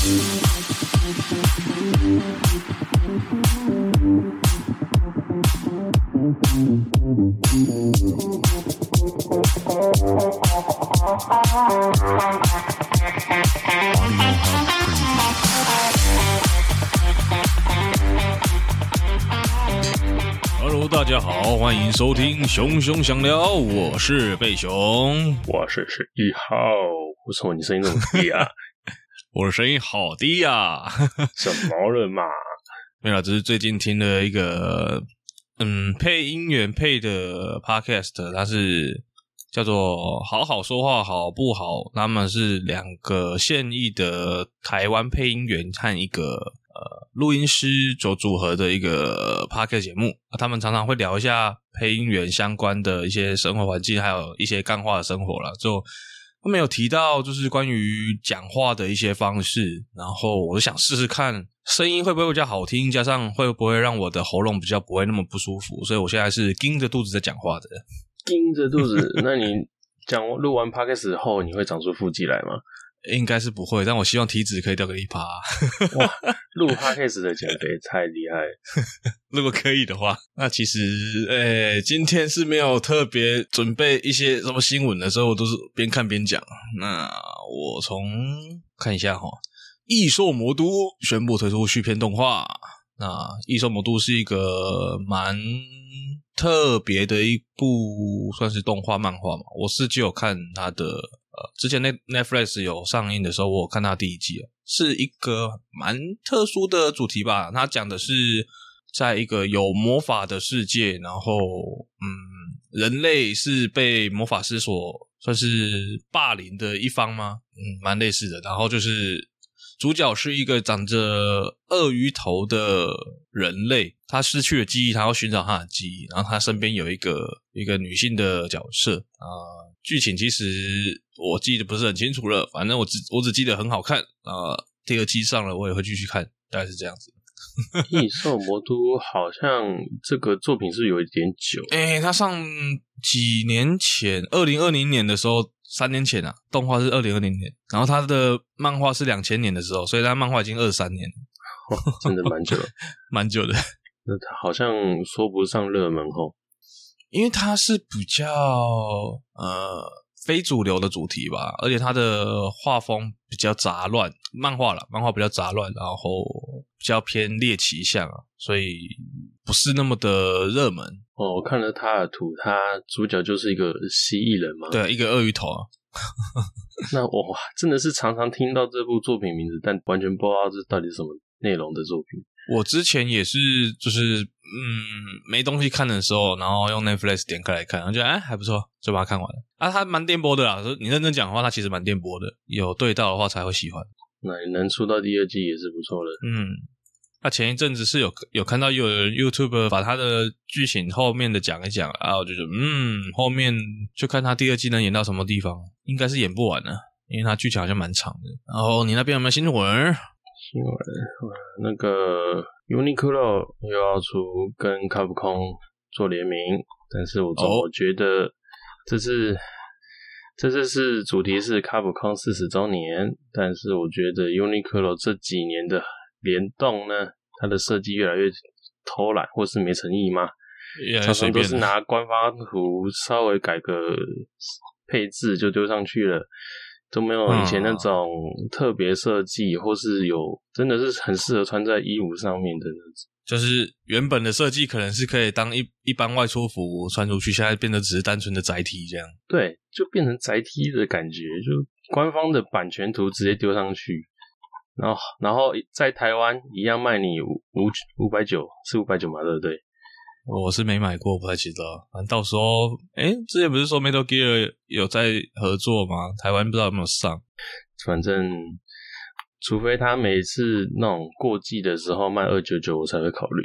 Hello，大家好，欢迎收听《熊熊想聊》，我是贝熊，我是十一号。为什么你声音那么低啊？我的声音好低呀、啊！什么人嘛？没有，只是最近听了一个嗯配音员配的 podcast，它是叫做“好好说话好不好”，他们是两个现役的台湾配音员和一个呃录音师所组合的一个 podcast 节目。他们常常会聊一下配音员相关的一些生活环境，还有一些干话的生活了。就他们有提到，就是关于讲话的一些方式，然后我就想试试看，声音会不会比较好听，加上会不会让我的喉咙比较不会那么不舒服，所以我现在是盯着肚子在讲话的。盯着肚子？那你讲录完 podcast 后，你会长出腹肌来吗？应该是不会，但我希望体脂可以掉个一趴。哇，录 podcast 的减肥太厉害！如果可以的话，那其实，诶、欸，今天是没有特别准备一些什么新闻的时候，我都是边看边讲。那我从看一下哈，《异兽魔都》宣布推出续篇动画。那《异兽魔都》是一个蛮特别的一部，算是动画漫画嘛。我是就有看它的。呃，之前那 Netflix 有上映的时候，我看到第一季啊，是一个蛮特殊的主题吧。它讲的是在一个有魔法的世界，然后嗯，人类是被魔法师所算是霸凌的一方吗？嗯，蛮类似的。然后就是主角是一个长着鳄鱼头的人类，他失去了记忆，他要寻找他的记忆。然后他身边有一个一个女性的角色啊。剧情其实我记得不是很清楚了，反正我只我只记得很好看啊。第二季上了，我也会继续看，大概是这样子。异兽魔都好像这个作品是有一点久，哎、欸，他上几年前，二零二零年的时候，三年前啊，动画是二零二零年，然后他的漫画是两千年的时候，所以他漫画已经二三年了，哦，真的蛮久了，蛮久的。那他好像说不上热门吼。因为它是比较呃非主流的主题吧，而且它的画风比较杂乱，漫画了，漫画比较杂乱，然后比较偏猎奇向啊，所以不是那么的热门。哦，我看了他的图，他主角就是一个蜥蜴人嘛，对，一个鳄鱼头啊。那我哇，真的是常常听到这部作品名字，但完全不知道这到底是什么内容的作品。我之前也是，就是嗯，没东西看的时候，然后用 Netflix 点开来看，然后觉得哎还不错，就把它看完了。啊，它蛮电波的啦，说你认真讲的话，它其实蛮电波的，有对到的话才会喜欢。那能出到第二季也是不错的。嗯，那、啊、前一阵子是有有看到有人 YouTube 把它的剧情后面的讲一讲啊，我就觉得嗯，后面就看他第二季能演到什么地方，应该是演不完了，因为它剧情好像蛮长的。然后你那边有没有新闻？新闻，那个 Uniqlo 又要出跟卡普空做联名，但是我总觉得这次、oh. 这次是主题是卡普空四十周年，但是我觉得 Uniqlo 这几年的联动呢，它的设计越来越偷懒或是没诚意吗？常常都是拿官方图稍微改个配置就丢上去了。都没有以前那种特别设计，或是有真的是很适合穿在衣服上面的那种。就是原本的设计可能是可以当一一般外出服穿出去，现在变得只是单纯的载体这样。对，就变成载体的感觉，就官方的版权图直接丢上去，然后然后在台湾一样卖你五五五百九，是五百九嘛，对不对？我是没买过，不太记得。反正到时候，哎，之前不是说 Metal Gear 有在合作吗？台湾不知道有没有上。反正，除非他每次那种过季的时候卖二九九，我才会考虑。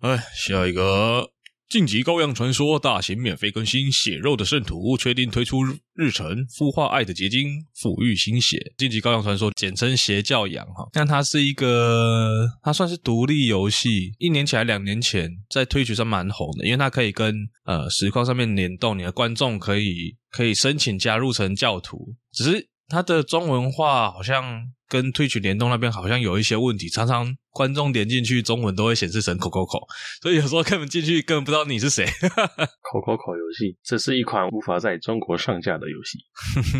哎，下一个。《晋级羔羊传说》大型免费更新，血肉的圣徒确定推出日程，孵化爱的结晶，抚育心血。《晋级羔羊传说》简称邪教羊哈，但它是一个，它算是独立游戏。一年前、两年前在推举上蛮红的，因为它可以跟呃实况上面联动，你的观众可以可以申请加入成教徒。只是它的中文化好像跟 Twitch 联动那边好像有一些问题，常常观众点进去中文都会显示成口口口，所以有时候根本进去根本不知道你是谁。口口口游戏，这是一款无法在中国上架的游戏。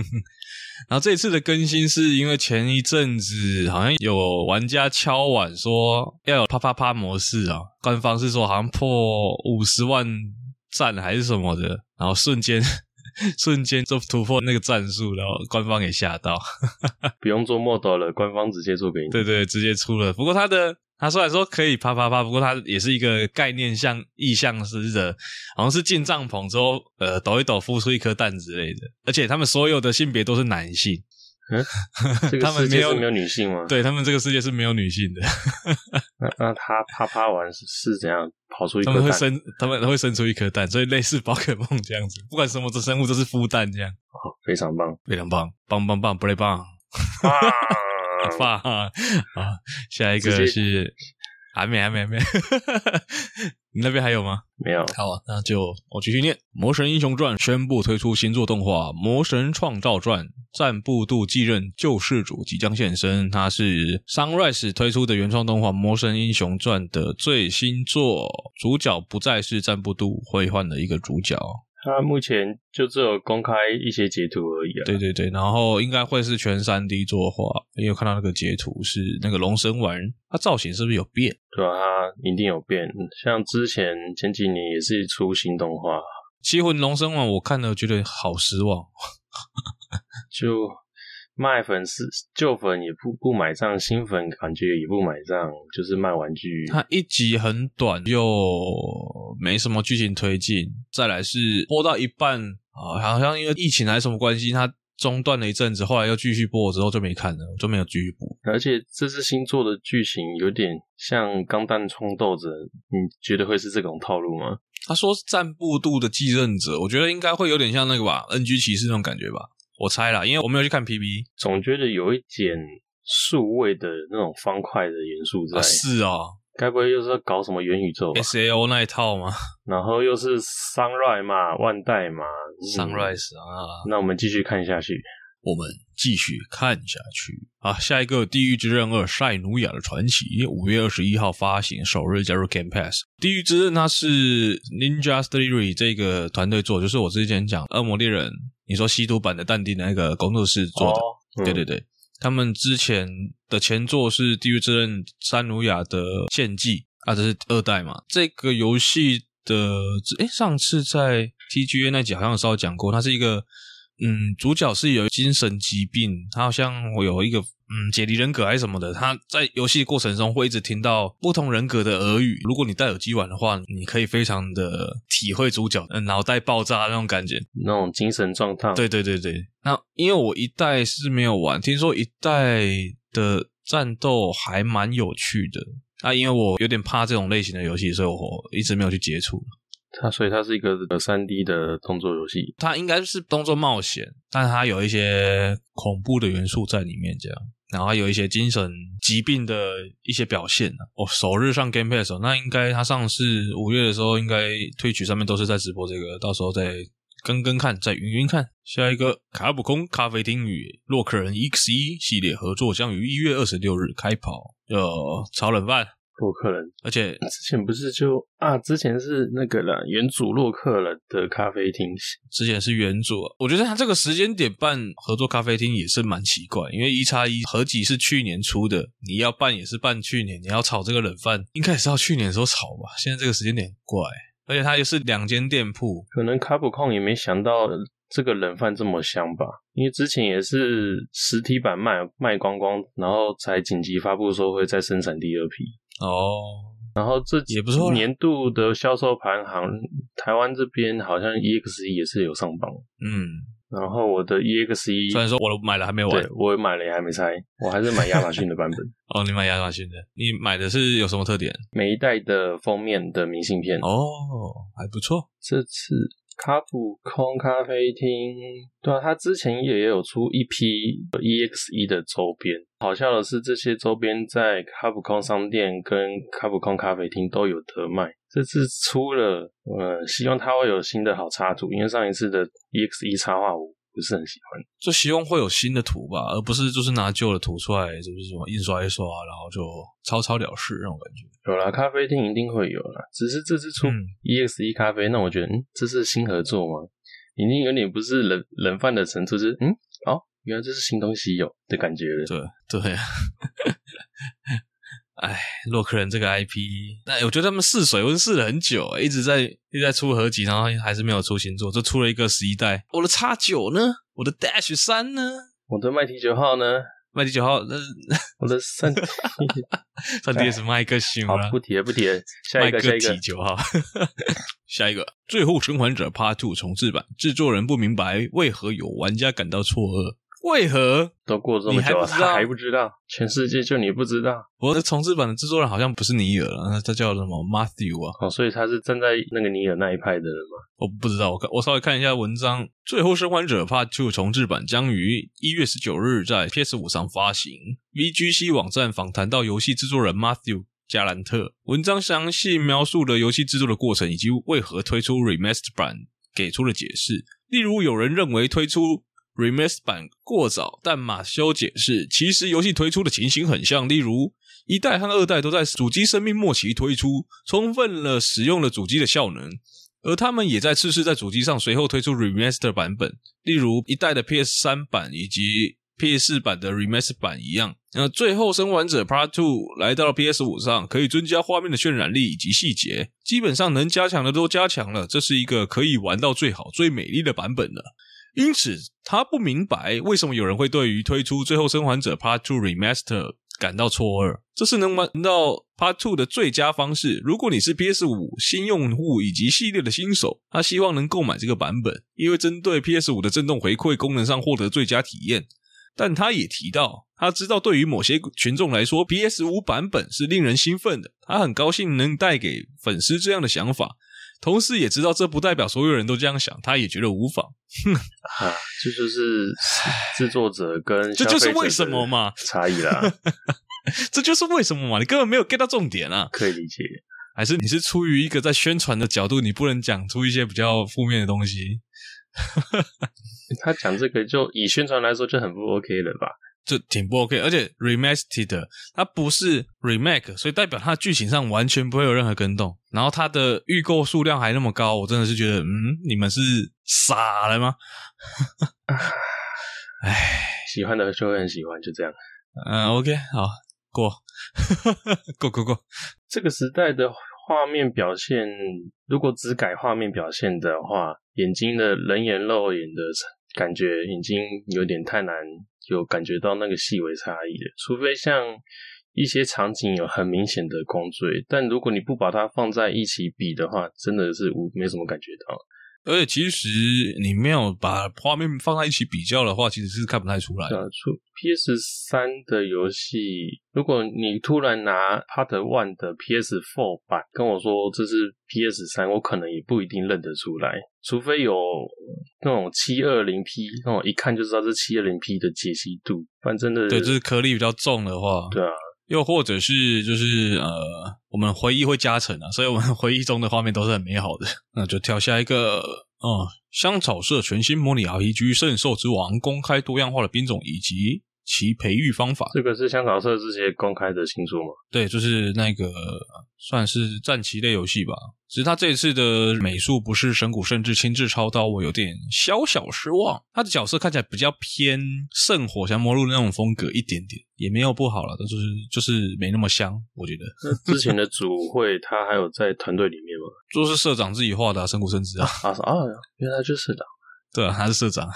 然后这一次的更新是因为前一阵子好像有玩家敲碗说要有啪啪啪模式啊，官方是说好像破五十万赞还是什么的，然后瞬间 瞬间就突破那个战术，然后官方给吓到，不用做 model 了，官方直接做给你。对对，直接出了。不过他的。他虽然说可以啪啪啪，不过他也是一个概念像意象式的，好像是进帐篷之后，呃，抖一抖孵出一颗蛋之类的。而且他们所有的性别都是男性，嗯，这个 世界是没有女性吗？对，他们这个世界是没有女性的。那那他啪啪完是是怎样跑出一颗蛋？他们会生，他们会生出一颗蛋，所以类似宝可梦 这样子，不管什么的生物都是孵蛋这样。哦，非常棒，非常棒，棒棒棒，不累 棒。发啊！下一个是还没还没还没，你那边还有吗？没有。好啊，那就我继续念。《魔神英雄传》宣布推出新作动画《魔神创造传》，赞布杜继任救世主即将现身。它是 Sunrise 推出的原创动画《魔神英雄传》的最新作，主角不再是赞布杜，会换了一个主角。他目前就只有公开一些截图而已啊。对对对，然后应该会是全三 D 作画，因为看到那个截图是那个龙神丸，它造型是不是有变？对啊，它一定有变。像之前前几年也是出新动画，七魂龙神丸，我看了觉得好失望，就。卖粉丝旧粉也不不买账，新粉感觉也不买账，就是卖玩具。它一集很短，又没什么剧情推进。再来是播到一半啊，好像因为疫情还是什么关系，它中断了一阵子，后来又继续播，之后就没看了，就没有继续播。而且这次新作的剧情有点像《钢弹冲斗者》，你觉得会是这种套路吗？他说是战部度的继任者，我觉得应该会有点像那个吧，NG 骑士那种感觉吧。我猜啦，因为我没有去看 PV，总觉得有一点数位的那种方块的元素在。啊是哦，该不会又是要搞什么元宇宙？SAO 那一套吗？然后又是 Sunrise 嘛，万代嘛，Sunrise 啊。那我们继续看下去，我们继续看下去。啊，下一个《地狱之刃二：晒努亚的传奇》五月二十一号发行，首日加入 Game Pass。《地狱之刃》它是 Ninja Theory 这个团队做，就是我之前讲《恶魔猎人》。你说吸毒版的淡定的那个工作室做的，哦嗯、对对对，他们之前的前作是《地狱之刃：晒努亚的献祭》啊，这是二代嘛。这个游戏的，诶，上次在 TGA 那集好像有稍微讲过，它是一个。嗯，主角是有精神疾病，他好像会有一个嗯解离人格还是什么的。他在游戏过程中会一直听到不同人格的耳语。如果你戴耳机玩的话，你可以非常的体会主角嗯脑袋爆炸那种感觉，那种精神状态。对对对对。那因为我一代是没有玩，听说一代的战斗还蛮有趣的。啊，因为我有点怕这种类型的游戏，所以我一直没有去接触。它所以它是一个三 D 的动作游戏，它应该是动作冒险，但它有一些恐怖的元素在里面，这样，然后还有一些精神疾病的一些表现哦，首日上 Game Pass，那应该他上市五月的时候，应该推取上面都是在直播这个，到时候再跟跟看，再云云看。下一个卡普空咖啡厅与洛克人 EXE 系列合作将于一月二十六日开跑，呃炒冷饭。洛克人，而且之前不是就啊，之前是那个了，原主洛克了的咖啡厅，之前是原主。我觉得他这个时间点办合作咖啡厅也是蛮奇怪，因为一叉一合集是去年出的，你要办也是办去年，你要炒这个冷饭，应该也是要去年的时候炒吧？现在这个时间点怪，而且它又是两间店铺，可能卡普空也没想到这个冷饭这么香吧？因为之前也是实体版卖卖光光，然后才紧急发布说会再生产第二批。哦，然后这也不错。年度的销售排行，台湾这边好像 EXE 也是有上榜。嗯，然后我的 EXE 虽然说我买了还没玩，对，我买了也还没拆，我还是买亚马逊的版本。哦，你买亚马逊的，你买的是有什么特点？每一代的封面的明信片。哦，还不错。这次。卡普空咖啡厅，对啊，他之前也有出一批 EXE 的周边。好笑的是，这些周边在卡普空商店跟卡普空咖啡厅都有得卖。这次出了，呃，希望它会有新的好插图，因为上一次的 EXE 插画我不不是很喜欢。就希望会有新的图吧，而不是就是拿旧的图出来，就是什么印刷一刷，然后就草草了事那种感觉。有啦，咖啡厅一定会有啦，只是这次出 EXE 咖啡，嗯、那我觉得，嗯，这是新合作吗？已经有点不是冷冷饭的程度，是嗯，哦，原来这是新东西有的感觉了。对对。哎，洛克人这个 IP，那我觉得他们试水温试了很久，一直在一直在出合集，然后还是没有出新作，就出了一个十一代。我的叉九呢？我的 Dash 三呢？我的麦提九号呢？麦提九号，那 我的三 三 DS 麦克星好，不提了，不提了。下一个，下一个九号，下一个《最后生还者 Part Two》重制版，制作人不明白为何有玩家感到错愕。为何都过这么久了，他还不知道？全世界就你不知道？我的重制版的制作人好像不是尼尔了，他叫什么 Matthew 啊？哦，所以他是站在那个尼尔那一派的人吗？我不知道，我看我稍微看一下文章，《最后生还者 Part Two》重制版将于一月十九日在 PS 五上发行。VGC 网站访谈到游戏制作人 Matthew 加兰特，文章详细描述了游戏制作的过程以及为何推出 Remastered 版，给出了解释。例如，有人认为推出 Remaster 版过早，但马修解释，其实游戏推出的情形很像，例如一代和二代都在主机生命末期推出，充分了使用了主机的效能，而他们也在次世代主机上随后推出 Remaster 版本，例如一代的 PS 三版以及 PS 四版的 Remaster 版一样。那最后生还者 Part Two 来到了 PS 五上，可以增加画面的渲染力以及细节，基本上能加强的都加强了，这是一个可以玩到最好、最美丽的版本了。因此，他不明白为什么有人会对于推出《最后生还者 Part Two Remaster》感到错愕。这是能玩到 Part Two 的最佳方式。如果你是 PS 五新用户以及系列的新手，他希望能购买这个版本，因为针对 PS 五的震动回馈功能上获得最佳体验。但他也提到，他知道对于某些群众来说，PS 五版本是令人兴奋的。他很高兴能带给粉丝这样的想法。同时也知道这不代表所有人都这样想，他也觉得无妨。哼，啊，这就是制作者跟这就是为什么嘛差异啦。这就是为什么嘛，你根本没有 get 到重点啊。可以理解，还是你是出于一个在宣传的角度，你不能讲出一些比较负面的东西。他讲这个就以宣传来说就很不 OK 了吧？就挺不 OK，而且 remastered 它不是 remake，所以代表它剧情上完全不会有任何跟动。然后它的预购数量还那么高，我真的是觉得，嗯，你们是傻了吗？唉，喜欢的就会很喜欢，就这样。嗯，OK，好，过，过过过。这个时代的画面表现，如果只改画面表现的话，眼睛的人眼肉眼的感觉已经有点太难。有感觉到那个细微差异的，除非像一些场景有很明显的光锥，但如果你不把它放在一起比的话，真的是无没什么感觉到。而且其实你没有把画面放在一起比较的话，其实是看不太出来的。出 PS 三的游戏，如果你突然拿 Part One 的 PS Four 版跟我说这是 PS 三，我可能也不一定认得出来，除非有那种七二零 P 那种一看就知道是七二零 P 的解析度。反正的，对，就是颗粒比较重的话，对啊。又或者是就是呃，我们回忆会加成啊，所以我们 回忆中的画面都是很美好的。那就跳下一个，嗯，香草社全新模拟 RPG《圣兽之王》公开多样化的兵种以及其培育方法。这个是香草社之前公开的新书吗？对，就是那个算是战棋类游戏吧。只是他这一次的美术不是神谷圣治亲自操刀，我有点小小失望。他的角色看起来比较偏圣火降魔录那种风格一点点，也没有不好了，但就是就是没那么香，我觉得。那之前的组会他还有在团队里面吗？就是社长自己画的、啊、神谷圣治啊啊啊！原来就是社长，对啊，他是社长，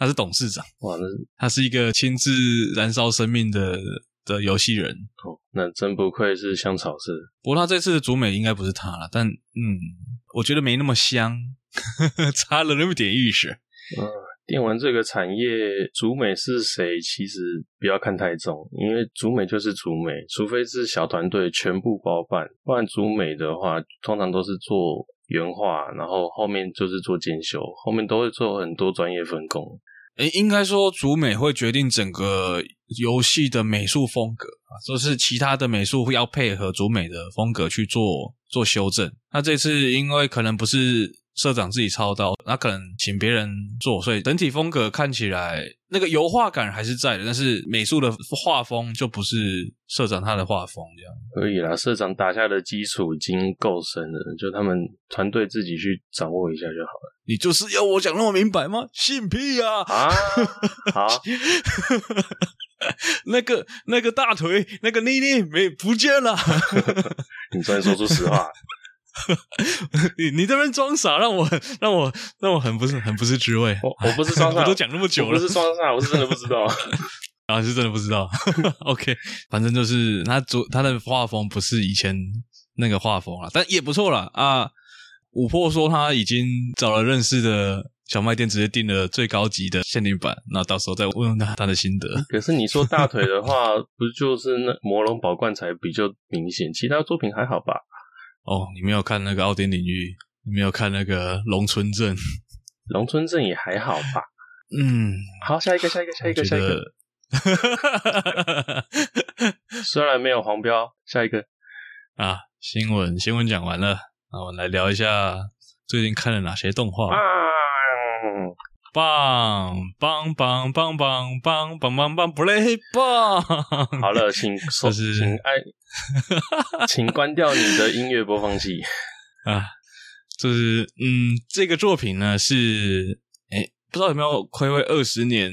他是董事长。哇，那他是一个亲自燃烧生命的。的游戏人哦，那真不愧是香草社。不过他这次的主美应该不是他了，但嗯，我觉得没那么香，差了那么点意思。嗯，电玩这个产业，主美是谁？其实不要看太重，因为主美就是主美，除非是小团队全部包办，不然主美的话，通常都是做原画，然后后面就是做监修，后面都会做很多专业分工。诶，应该说主美会决定整个游戏的美术风格啊，就是其他的美术会要配合主美的风格去做做修正。那这次因为可能不是社长自己操刀，那可能请别人做，所以整体风格看起来那个油画感还是在的，但是美术的画风就不是社长他的画风这样。可以啦，社长打下的基础已经够深了，就他们团队自己去掌握一下就好了。你就是要我讲那么明白吗？信屁呀！啊，啊好，那个那个大腿那个妮妮没不见了，你终于说出实话。你你这边装傻，让我让我让我很不是很不是滋味。我我不是装傻，我都讲那么久了，不是装傻，我是真的不知道。啊，是真的不知道。OK，反正就是他主他的画风不是以前那个画风了，但也不错了啊。五破说他已经找了认识的小卖店，直接订了最高级的限定版，那到时候再问问他他的心得。可是你说大腿的话，不就是那魔龙宝冠才比较明显，其他作品还好吧？哦，你没有看那个奥丁领域，你没有看那个龙村镇，龙村镇也还好吧？嗯，好，下一个，下一个，下一个，下一个。虽然没有黄标，下一个啊，新闻新闻讲完了，那我们来聊一下最近看了哪些动画。棒棒棒棒棒棒棒棒棒，不累棒！好了，请说，是请爱，请关掉你的音乐播放器啊！就是嗯，这个作品呢是，诶，不知道有没有睽违二十年，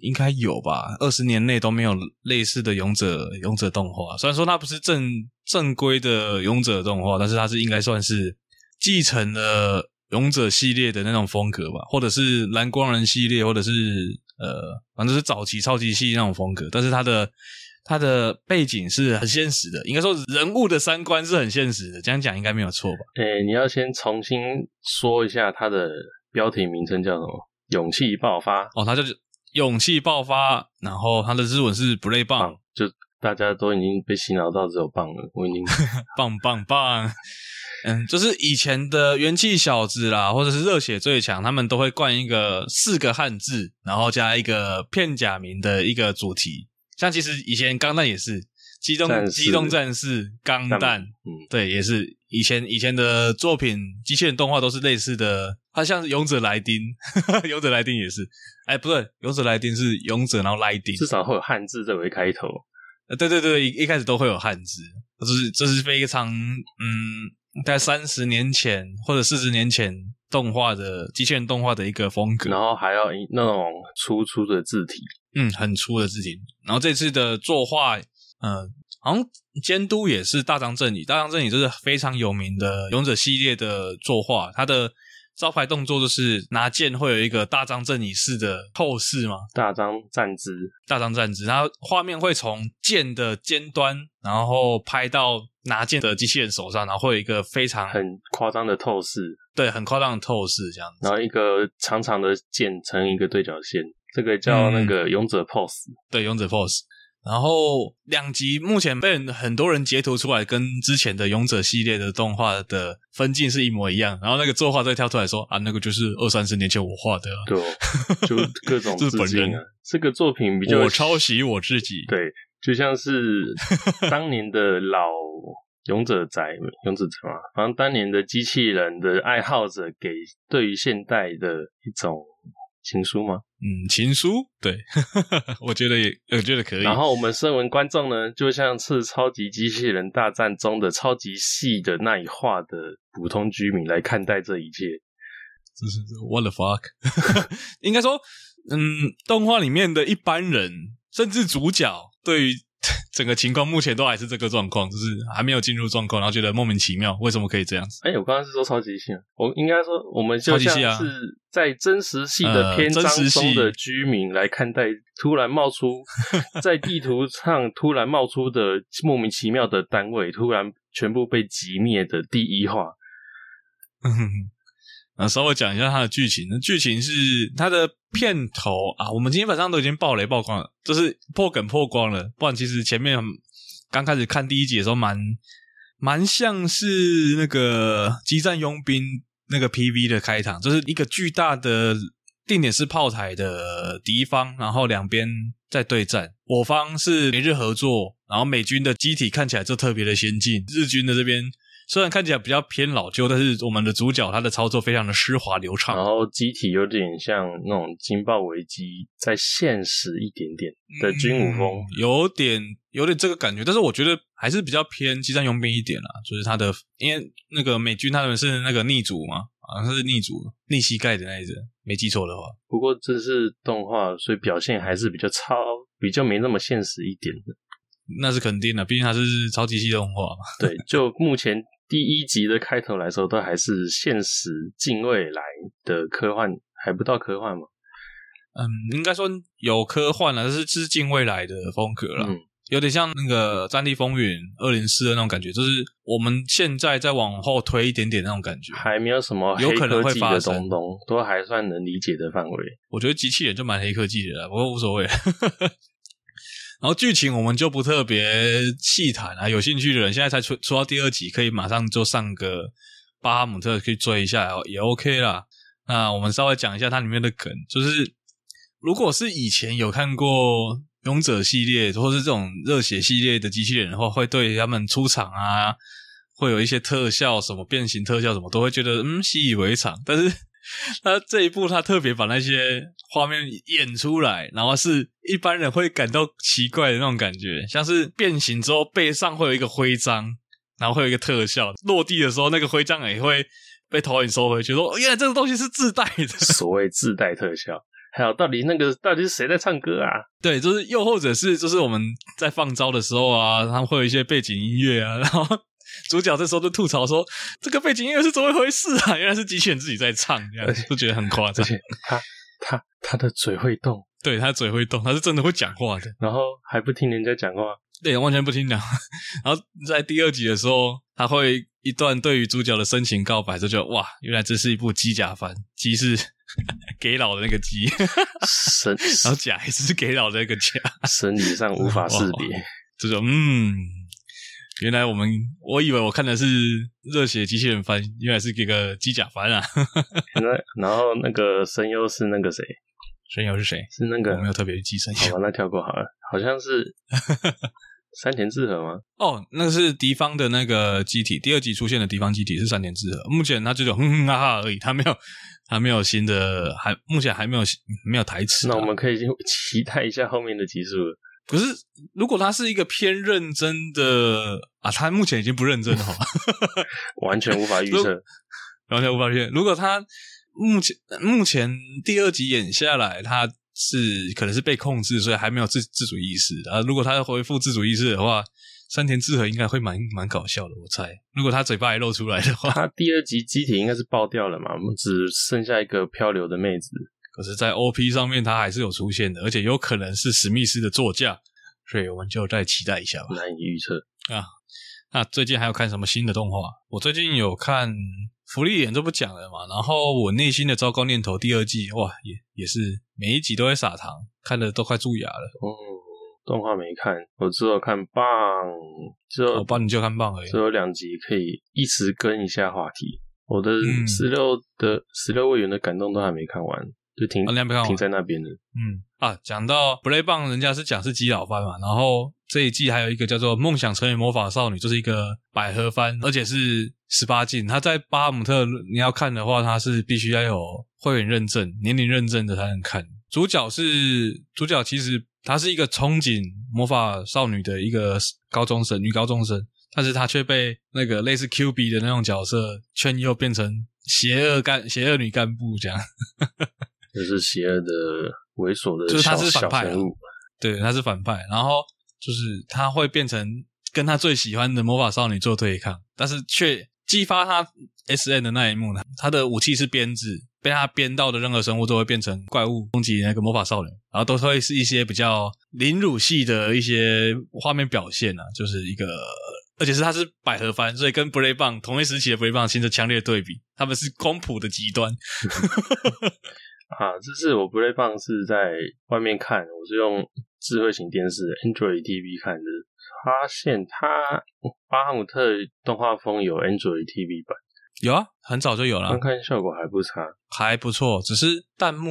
应该有吧？二十年内都没有类似的勇者勇者动画。虽然说它不是正正规的勇者动画，但是它是应该算是继承了。勇者系列的那种风格吧，或者是蓝光人系列，或者是呃，反正是早期超级系那种风格。但是它的它的背景是很现实的，应该说人物的三观是很现实的。这样讲应该没有错吧？诶、欸，你要先重新说一下它的标题名称叫什么？勇气爆发哦，它就是勇气爆发，然后它的日文是 Brave 棒，就大家都已经被洗脑到只有棒了，我已经棒 棒棒。嗯，就是以前的元气小子啦，或者是热血最强，他们都会冠一个四个汉字，然后加一个片假名的一个主题。像其实以前钢弹也是机动机动战士钢弹，嗯，对，也是以前以前的作品，机器人动画都是类似的。它像是勇者莱丁，勇者莱丁也是，哎，不对，勇者莱丁是勇者，然后莱丁，至少会有汉字作为开头。呃，对对对，一一开始都会有汉字，这是这是非常嗯。在三十年前或者四十年前动画的机器人动画的一个风格，然后还要那种粗粗的字体，嗯，很粗的字体。然后这次的作画，嗯、呃，好像监督也是大张正义，大张正义就是非常有名的勇者系列的作画，他的。招牌动作就是拿剑会有一个大张正义式的透视嘛？大张站姿，大张站姿，然后画面会从剑的尖端，然后拍到拿剑的机器人手上，然后会有一个非常很夸张的透视，对，很夸张的透视这样子。然后一个长长的剑成一个对角线，这个叫那个勇者 pose，、嗯、对，勇者 pose。然后两集目前被很多人截图出来，跟之前的勇者系列的动画的分镜是一模一样。然后那个作画再跳出来说啊，那个就是二三十年前我画的、啊。对、哦，就各种 致敬啊。这个作品比较我抄袭我自己。对，就像是 当年的老勇者宅、勇者宅嘛，反正当年的机器人的爱好者给对于现代的一种。情书吗？嗯，情书，对，我觉得也，我觉得可以。然后我们身为观众呢，就像是超级机器人大战中的超级细的那一画的普通居民来看待这一切。这是 what the fuck？应该说，嗯，动画里面的一般人，甚至主角，对于。整个情况目前都还是这个状况，就是还没有进入状况，然后觉得莫名其妙，为什么可以这样子？哎、欸，我刚刚是说超级系，我应该说我们就像是在真实系的篇章中的居民来看待突然冒出 在地图上突然冒出的莫名其妙的单位，突然全部被击灭的第一话。啊，稍微讲一下它的剧情。那剧情是它的片头啊，我们今天晚上都已经爆雷曝光了，就是破梗破光了。不然其实前面刚开始看第一集的时候，蛮蛮像是那个激战佣兵那个 PV 的开场，就是一个巨大的定点式炮台的敌方，然后两边在对战。我方是美日合作，然后美军的机体看起来就特别的先进，日军的这边。虽然看起来比较偏老旧，但是我们的主角他的操作非常的丝滑流畅，然后机体有点像那种金爆危机，再现实一点点的军武风，嗯，有点有点这个感觉，但是我觉得还是比较偏机战佣兵一点啦，就是他的因为那个美军他们是那个逆主嘛，好像是逆主逆膝盖的那一只，没记错的话。不过这是动画，所以表现还是比较超，比较没那么现实一点的。那是肯定的，毕竟它是超级系动画嘛。对，就目前第一集的开头来说，都还是现实近未来的科幻，还不到科幻嘛。嗯，应该说有科幻了，但是致敬未来的风格了，嗯、有点像那个《战地风云二零四》的那种感觉，就是我们现在再往后推一点点那种感觉，还没有什么黑科技的东东，都还算能理解的范围。我觉得机器人就蛮黑科技的啦，不过无所谓。然后剧情我们就不特别细谈啊，有兴趣的人现在才出出到第二集，可以马上就上个巴哈姆特去追一下，也 OK 啦。那我们稍微讲一下它里面的梗，就是如果是以前有看过勇者系列或是这种热血系列的机器人的话，会对他们出场啊，会有一些特效，什么变形特效什么，都会觉得嗯习以为常，但是。他这一部，他特别把那些画面演出来，然后是一般人会感到奇怪的那种感觉，像是变形之后背上会有一个徽章，然后会有一个特效，落地的时候那个徽章也会被投影收回去，说原来这个东西是自带的，所谓自带特效。还有，到底那个到底是谁在唱歌啊？对，就是又或者是就是我们在放招的时候啊，他们会有一些背景音乐啊，然后。主角这时候就吐槽说：“这个背景音乐是怎么一回事啊？原来是机器人自己在唱，这样就觉得很夸张。而且他他他的嘴会动，对，他嘴会动，他是真的会讲话的。然后还不听人家讲话，对，完全不听讲。然后在第二集的时候，他会一段对于主角的深情告白，就觉得哇，原来这是一部机甲番，机是 给老的那个机，神，然后甲也是给老的那个甲，生理上无法识别，这种嗯。”原来我们，我以为我看的是热血机器人番，原来是给个机甲番啊！那然后那个声优是那个谁？声优是谁？是那个我没有特别记声优。好吧，那跳过好了。好像是 山田智和吗？哦，那是敌方的那个机体，第二集出现的敌方机体是山田智和。目前他只有哼哼哈哈而已，他没有，他没有新的，还目前还没有没有台词。那我们可以期待一下后面的集数。可是，如果他是一个偏认真的啊，他目前已经不认真了，完全无法预测，完全无法预测。如果他目前目前第二集演下来，他是可能是被控制，所以还没有自自主意识啊。如果他要恢复自主意识的话，山田智和应该会蛮蛮搞笑的，我猜。如果他嘴巴也露出来的话，他第二集机体应该是爆掉了嘛，我们只剩下一个漂流的妹子。可是，在 OP 上面，它还是有出现的，而且有可能是史密斯的座驾，所以我们就再期待一下吧。难以预测啊。那最近还有看什么新的动画？我最近有看《福利眼》，这不讲了嘛。然后我内心的糟糕念头第二季，哇，也也是每一集都会撒糖，看的都快蛀牙了。哦，动画没看，我只有看棒，只有我帮，你就看棒而已。只有两集可以一直跟一下话题。我的十六的十六位元的感动都还没看完。就停，啊、停在那边的。嗯啊，讲到 Play 棒，人家是讲是基佬番嘛，然后这一季还有一个叫做《梦想成为魔法少女》，就是一个百合番，而且是十八禁。他在巴姆特，你要看的话，他是必须要有会员认证、年龄认证的才能看。主角是主角，其实他是一个憧憬魔法少女的一个高中生，女高中生，但是他却被那个类似 Q B 的那种角色劝诱，变成邪恶干邪恶女干部这样。就是邪恶的、猥琐的，就是他是反派，对，他是反派。然后就是他会变成跟他最喜欢的魔法少女做对抗，但是却激发他 S N 的那一幕呢？他的武器是鞭子，被他鞭到的任何生物都会变成怪物攻击那个魔法少女，然后都会是一些比较凌辱系的一些画面表现啊，就是一个，而且是他是百合番，所以跟 b r a y 棒同一时期的 b r a y 棒形成强烈的对比，他们是光谱的极端。啊，这是我 Play 棒是在外面看，我是用智慧型电视 Android TV 看的，发现它巴哈姆特动画风有 Android TV 版，有啊，很早就有了，观看效果还不差，还不错，只是弹幕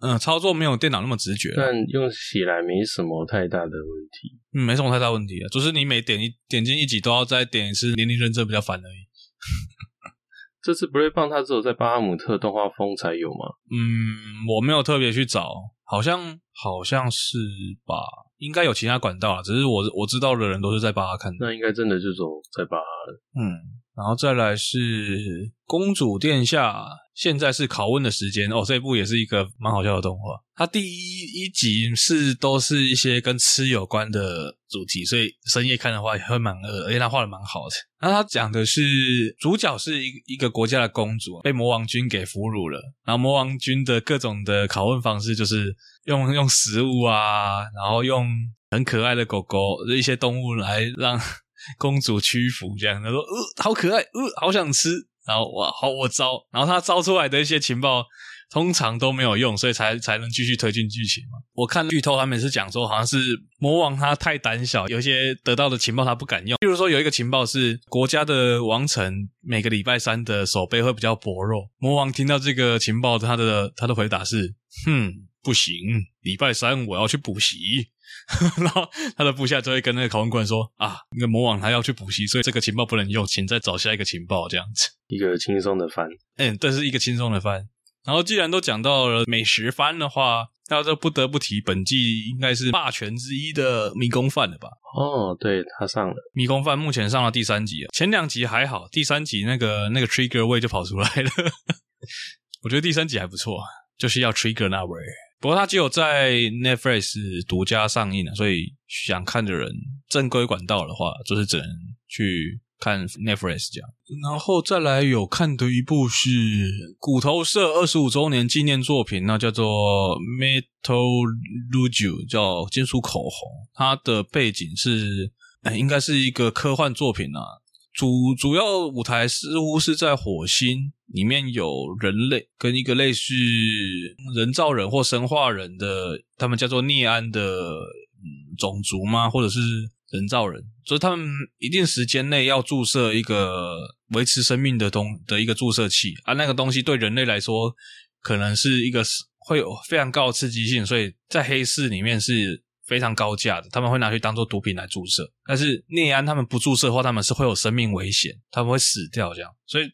嗯操作没有电脑那么直觉，但用起来没什么太大的问题，嗯，没什么太大问题啊，就是你每点一点进一集都要再点一次年龄认证比较烦而已。这次 Brave 棒它只有在巴哈姆特动画风才有吗？嗯，我没有特别去找，好像好像是吧，应该有其他管道啊，只是我我知道的人都是在巴哈看的，那应该真的就走在巴哈了。嗯。然后再来是公主殿下，现在是拷问的时间哦。这一部也是一个蛮好笑的动画。它第一一集是都是一些跟吃有关的主题，所以深夜看的话也会蛮饿，而且它画的蛮好的。然后它讲的是主角是一一个国家的公主，被魔王军给俘虏了。然后魔王军的各种的拷问方式就是用用食物啊，然后用很可爱的狗狗一些动物来让。公主屈服，这样他说：“呃，好可爱，呃，好想吃。”然后哇，好我招，然后他招出来的一些情报通常都没有用，所以才才能继续推进剧情嘛。我看剧透，他们是讲说，好像是魔王他太胆小，有一些得到的情报他不敢用。譬如说有一个情报是国家的王城每个礼拜三的守备会比较薄弱。魔王听到这个情报，他的他的回答是：“哼，不行，礼拜三我要去补习。” 然后他的部下就会跟那个拷问官说：“啊，那个魔王他要去补习，所以这个情报不能用，请再找下一个情报。”这样子，一个轻松的番，嗯，这是一个轻松的番。然后既然都讲到了美食番的话，那就不得不提本季应该是霸权之一的迷宫饭了吧？哦，对，他上了迷宫饭，目前上了第三集，前两集还好，第三集那个那个 trigger 味就跑出来了。我觉得第三集还不错，就是要 trigger 那味。不过它只有在 Netflix 独家上映了，所以想看的人正规管道的话，就是只能去看 Netflix 这样。然后再来有看的一部是骨头社二十五周年纪念作品，那叫做 Metal Rouge，叫金属口红。它的背景是，应该是一个科幻作品啊。主主要舞台似乎是在火星，里面有人类跟一个类似人造人或生化人的，他们叫做涅安的种族吗？或者是人造人？所以他们一定时间内要注射一个维持生命的东的一个注射器啊，那个东西对人类来说可能是一个会有非常高的刺激性，所以在黑市里面是。非常高价的，他们会拿去当做毒品来注射。但是聂安他们不注射的话，他们是会有生命危险，他们会死掉这样。所以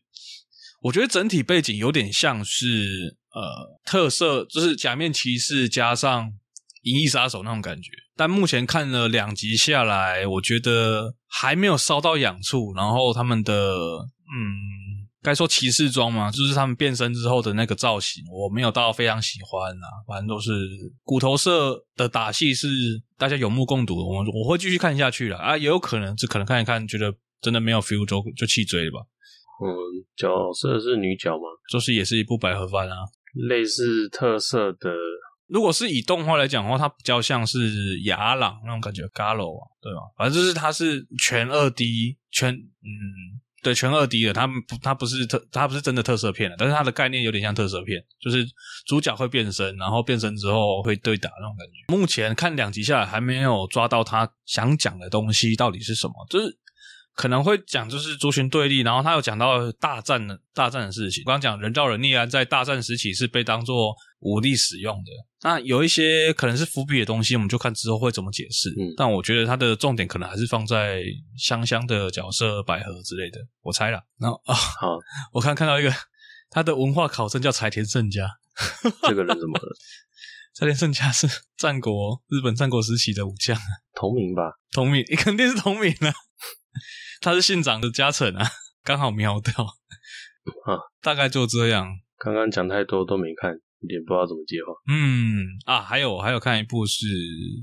我觉得整体背景有点像是呃特色，就是假面骑士加上银翼杀手那种感觉。但目前看了两集下来，我觉得还没有烧到痒处。然后他们的嗯。该说骑士装吗？就是他们变身之后的那个造型，我没有到非常喜欢啊。反正都是骨头色的打戏是大家有目共睹的，我我会继续看下去了啊。也有可能只可能看一看，觉得真的没有 feel 就就弃追了吧。嗯，角色是女角吗？就是也是一部百合番啊，类似特色的。如果是以动画来讲的话，它比较像是雅朗那种感觉，Galo 啊，对吧？反正就是它是全二 D 全嗯。对，全二 D 的，它不，它不是特，它不是真的特色片，但是它的概念有点像特色片，就是主角会变身，然后变身之后会对打那种感觉。目前看两集下来，还没有抓到他想讲的东西到底是什么，就是。可能会讲就是族群对立，然后他有讲到大战的大战的事情。我刚刚讲人造人聂安在大战时期是被当做武力使用的。那有一些可能是伏笔的东西，我们就看之后会怎么解释。嗯，但我觉得他的重点可能还是放在香香的角色百合之类的，我猜了。然后啊，好，我看看到一个他的文化考证叫柴田胜家，这个人怎么了？柴田胜家是战国日本战国时期的武将，同名吧？同名，你肯定是同名啊。他是信长的家臣啊，刚好瞄到，啊，大概就这样。刚刚讲太多都没看，有点不知道怎么接话。嗯啊，还有还有看一部是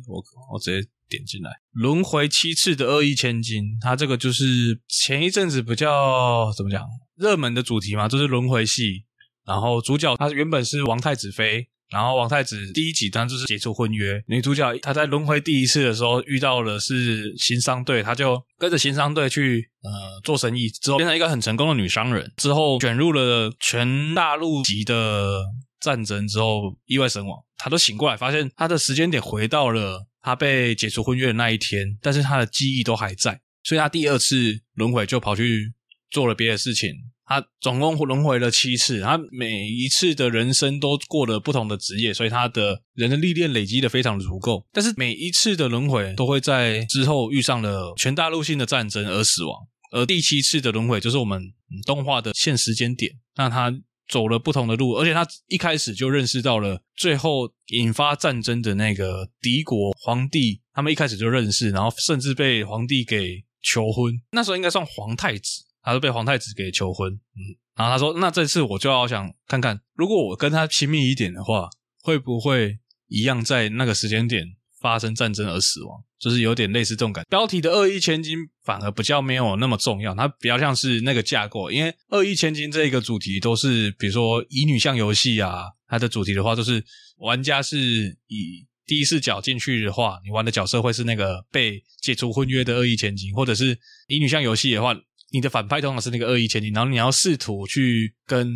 我我直接点进来，《轮回七次的恶意千金》，它这个就是前一阵子比较怎么讲热门的主题嘛，就是轮回系。然后主角他原本是王太子妃。然后王太子第一集当就是解除婚约，女主角她在轮回第一次的时候遇到的是行商队，她就跟着行商队去呃做生意，之后变成一个很成功的女商人，之后卷入了全大陆级的战争之后意外身亡，她都醒过来发现她的时间点回到了她被解除婚约的那一天，但是她的记忆都还在，所以她第二次轮回就跑去做了别的事情。他总共轮回了七次，他每一次的人生都过了不同的职业，所以他的人的历练累积的非常足够。但是每一次的轮回都会在之后遇上了全大陆性的战争而死亡，而第七次的轮回就是我们动画的现时间点，那他走了不同的路，而且他一开始就认识到了最后引发战争的那个敌国皇帝，他们一开始就认识，然后甚至被皇帝给求婚，那时候应该算皇太子，他就被皇太子给求婚，嗯，然后他说，那这次我就要想看看，如果我跟他亲密一点的话，会不会一样在那个时间点发生战争而死亡？就是有点类似这种感觉。标题的恶意千金反而比较没有那么重要，它比较像是那个架构。因为恶意千金这个主题都是，比如说乙女向游戏啊，它的主题的话都是玩家是以第一视角进去的话，你玩的角色会是那个被解除婚约的恶意千金，或者是乙女向游戏的话，你的反派通常是那个恶意千金，然后你要试图去跟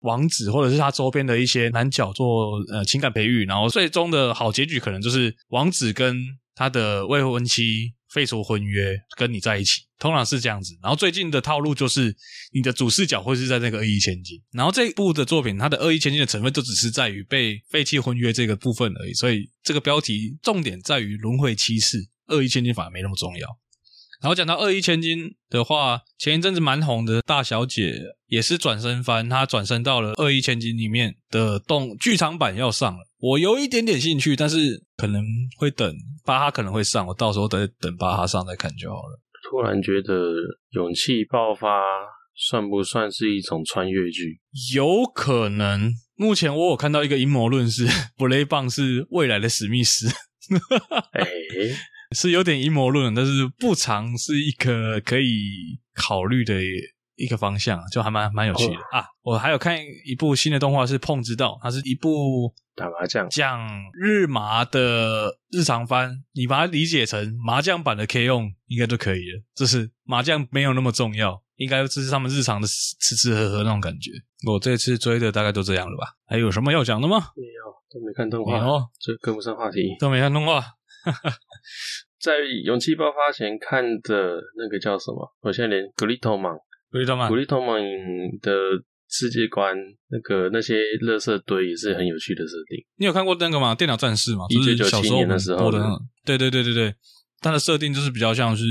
王子或者是他周边的一些男角做呃情感培育，然后最终的好结局可能就是王子跟他的未婚妻废除婚约，跟你在一起，通常是这样子。然后最近的套路就是，你的主视角会是在那个恶意千金。然后这一部的作品，它的恶意千金的成分就只是在于被废弃婚约这个部分而已。所以这个标题重点在于轮回七世，恶意千金反而没那么重要。然后讲到二亿千金的话，前一阵子蛮红的大小姐也是转身翻，她转身到了二亿千金里面的动剧场版要上了。我有一点点兴趣，但是可能会等巴哈可能会上，我到时候等等巴哈上再看就好了。突然觉得勇气爆发算不算是一种穿越剧？有可能。目前我有看到一个阴谋论是，布雷棒是未来的史密斯。哎、欸，是有点阴谋论，但是不长是一个可以考虑的。一个方向就还蛮蛮有趣的、哦、啊！我还有看一部新的动画是《碰知道》，它是一部打麻将讲日麻的日常番，你把它理解成麻将版的 K-ON 应该就可以了。就是麻将没有那么重要，应该这是他们日常的吃吃喝喝那种感觉。我这次追的大概都这样了吧？还有什么要讲的吗？没有，都没看动画，哦，这跟不上话题，都没看动画。在勇气爆发前看的那个叫什么？我现在连格里托曼。古力托曼的世界观，那个那些垃圾堆也是很有趣的设定。你有看过那个吗？电脑战士吗？一九九七年的时候的。对对对对对，它的设定就是比较像是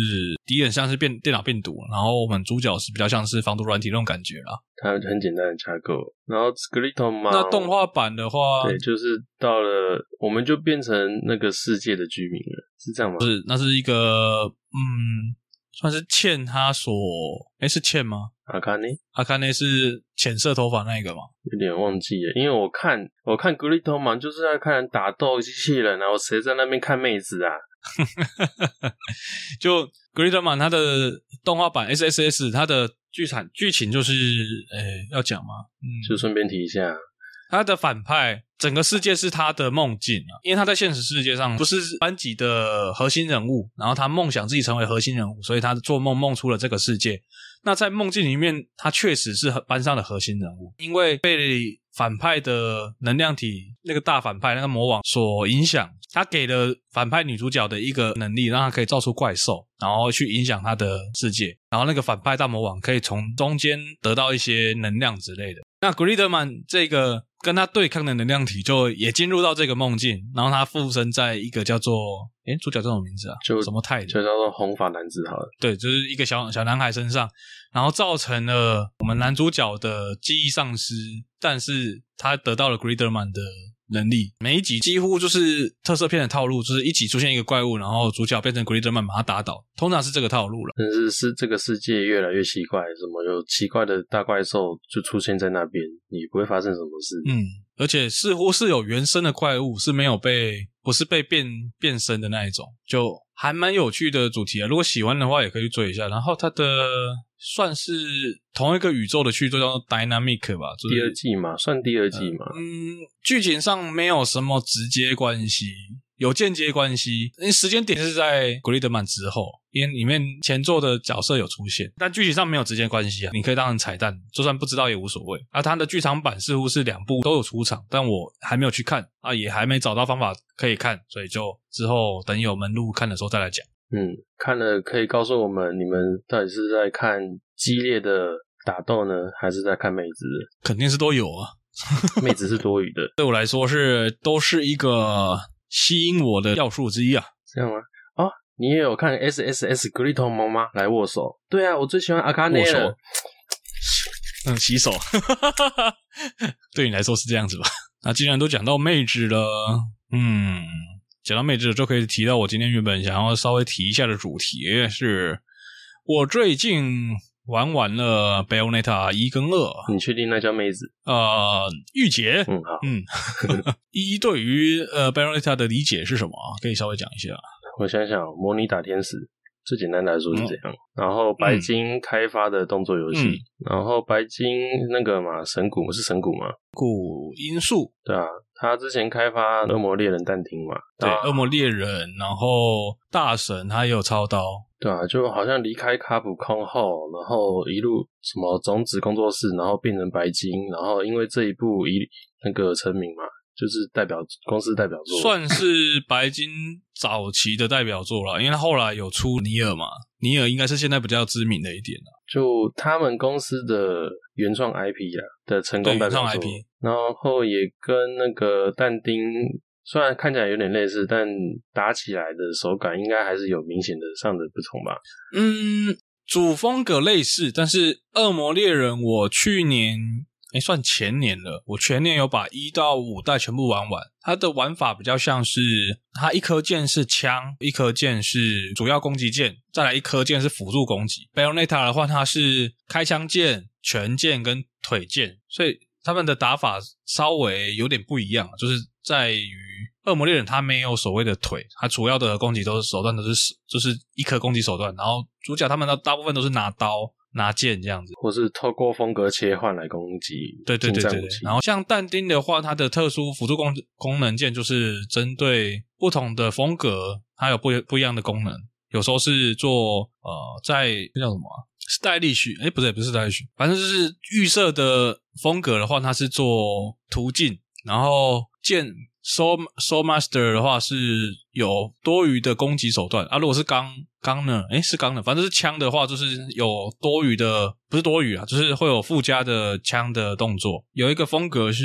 敌人像是变电脑病毒，然后我们主角是比较像是防毒软体那种感觉啦。它很简单的架构。然后格里托嘛，那动画版的话，对，就是到了我们就变成那个世界的居民了，是这样吗？是，那是一个嗯。算是欠他所，诶是欠吗？阿卡内，阿卡内是浅色头发那个吗？有点忘记了，因为我看我看格里托嘛就是在看打斗机器人，然后谁在那边看妹子啊？就格里托曼他的动画版 S S S，他的剧产剧情就是，诶要讲吗？嗯，就顺便提一下。他的反派，整个世界是他的梦境啊，因为他在现实世界上不是班级的核心人物，然后他梦想自己成为核心人物，所以他做梦梦出了这个世界。那在梦境里面，他确实是班上的核心人物，因为被反派的能量体那个大反派那个魔王所影响，他给了反派女主角的一个能力，让她可以造出怪兽，然后去影响她的世界，然后那个反派大魔王可以从中间得到一些能量之类的。那格里德曼这个。跟他对抗的能量体就也进入到这个梦境，然后他附身在一个叫做诶主角叫什么名字啊？就什么泰的？就叫做红发男子好了。对，就是一个小小男孩身上，然后造成了我们男主角的记忆丧失，但是他得到了 Griderman 的。能力每一集几乎就是特色片的套路，就是一起出现一个怪物，然后主角变成 Gridman 把他打倒，通常是这个套路了。但是是这个世界越来越奇怪，什么有奇怪的大怪兽就出现在那边，也不会发生什么事。嗯，而且似乎是有原生的怪物，是没有被不是被变变身的那一种，就还蛮有趣的主题啊。如果喜欢的话，也可以去追一下。然后它的。算是同一个宇宙的剧作，叫做 Dynamic 吧，就是，第二季嘛，算第二季嘛。嗯，剧情上没有什么直接关系，有间接关系。因为时间点是在 Gridman 之后，因为里面前作的角色有出现，但剧情上没有直接关系啊。你可以当成彩蛋，就算不知道也无所谓。而、啊、他的剧场版似乎是两部都有出场，但我还没有去看啊，也还没找到方法可以看，所以就之后等有门路看的时候再来讲。嗯，看了可以告诉我们，你们到底是在看激烈的打斗呢，还是在看妹子？肯定是都有啊，妹子是多余的。对我来说是都是一个吸引我的要素之一啊。这样吗？哦，你也有看 S S S Gritmon 吗？来握手。对啊，我最喜欢阿卡内了。嗯，洗手。对你来说是这样子吧？那既然都讲到妹纸了，嗯，讲到妹子就可以提到我今天原本想要稍微提一下的主题，是我最近玩完了 Bayonetta 一跟二。你确定那叫妹子？呃，御姐。嗯，好。嗯，一对于呃 Bayonetta 的理解是什么？可以稍微讲一下。我想想，模拟打天使，最简单来说是这样。嗯、然后白金开发的动作游戏，嗯、然后白金那个嘛，神谷是神谷吗？谷音树，对啊，他之前开发恶魔猎人但丁嘛，对，恶魔猎人，然后大神他也有操刀，对啊，就好像离开卡普空后，然后一路什么种子工作室，然后变成白金，然后因为这一部一那个成名嘛。就是代表公司代表作，算是白金早期的代表作了。因为他后来有出尼尔嘛，尼尔应该是现在比较知名的一点了。就他们公司的原创 IP 啊的成功代表作，然后也跟那个但丁虽然看起来有点类似，但打起来的手感应该还是有明显的上的不同吧。嗯，主风格类似，但是恶魔猎人我去年。哎，算前年了。我全年有把一到五代全部玩完。它的玩法比较像是，它一颗剑是枪，一颗剑是主要攻击键，再来一颗剑是辅助攻击。Bayonetta 的话，它是开枪剑、拳剑跟腿剑，所以他们的打法稍微有点不一样，就是在于恶魔猎人他没有所谓的腿，他主要的攻击都是手段都是就是一颗攻击手段，然后主角他们的大部分都是拿刀。拿剑这样子，或是透过风格切换来攻击。对对对对对。然后像但丁的话，它的特殊辅助功功能键就是针对不同的风格，它有不不一样的功能。有时候是做呃，在那叫什么啊？stylish，诶不对，不是 stylish，反正就是预设的风格的话，它是做途径。然后剑 Soul Soul Master 的话是有多余的攻击手段啊。如果是钢钢呢？诶是钢的，反正是枪的话，就是有多余的，不是多余啊，就是会有附加的枪的动作。有一个风格是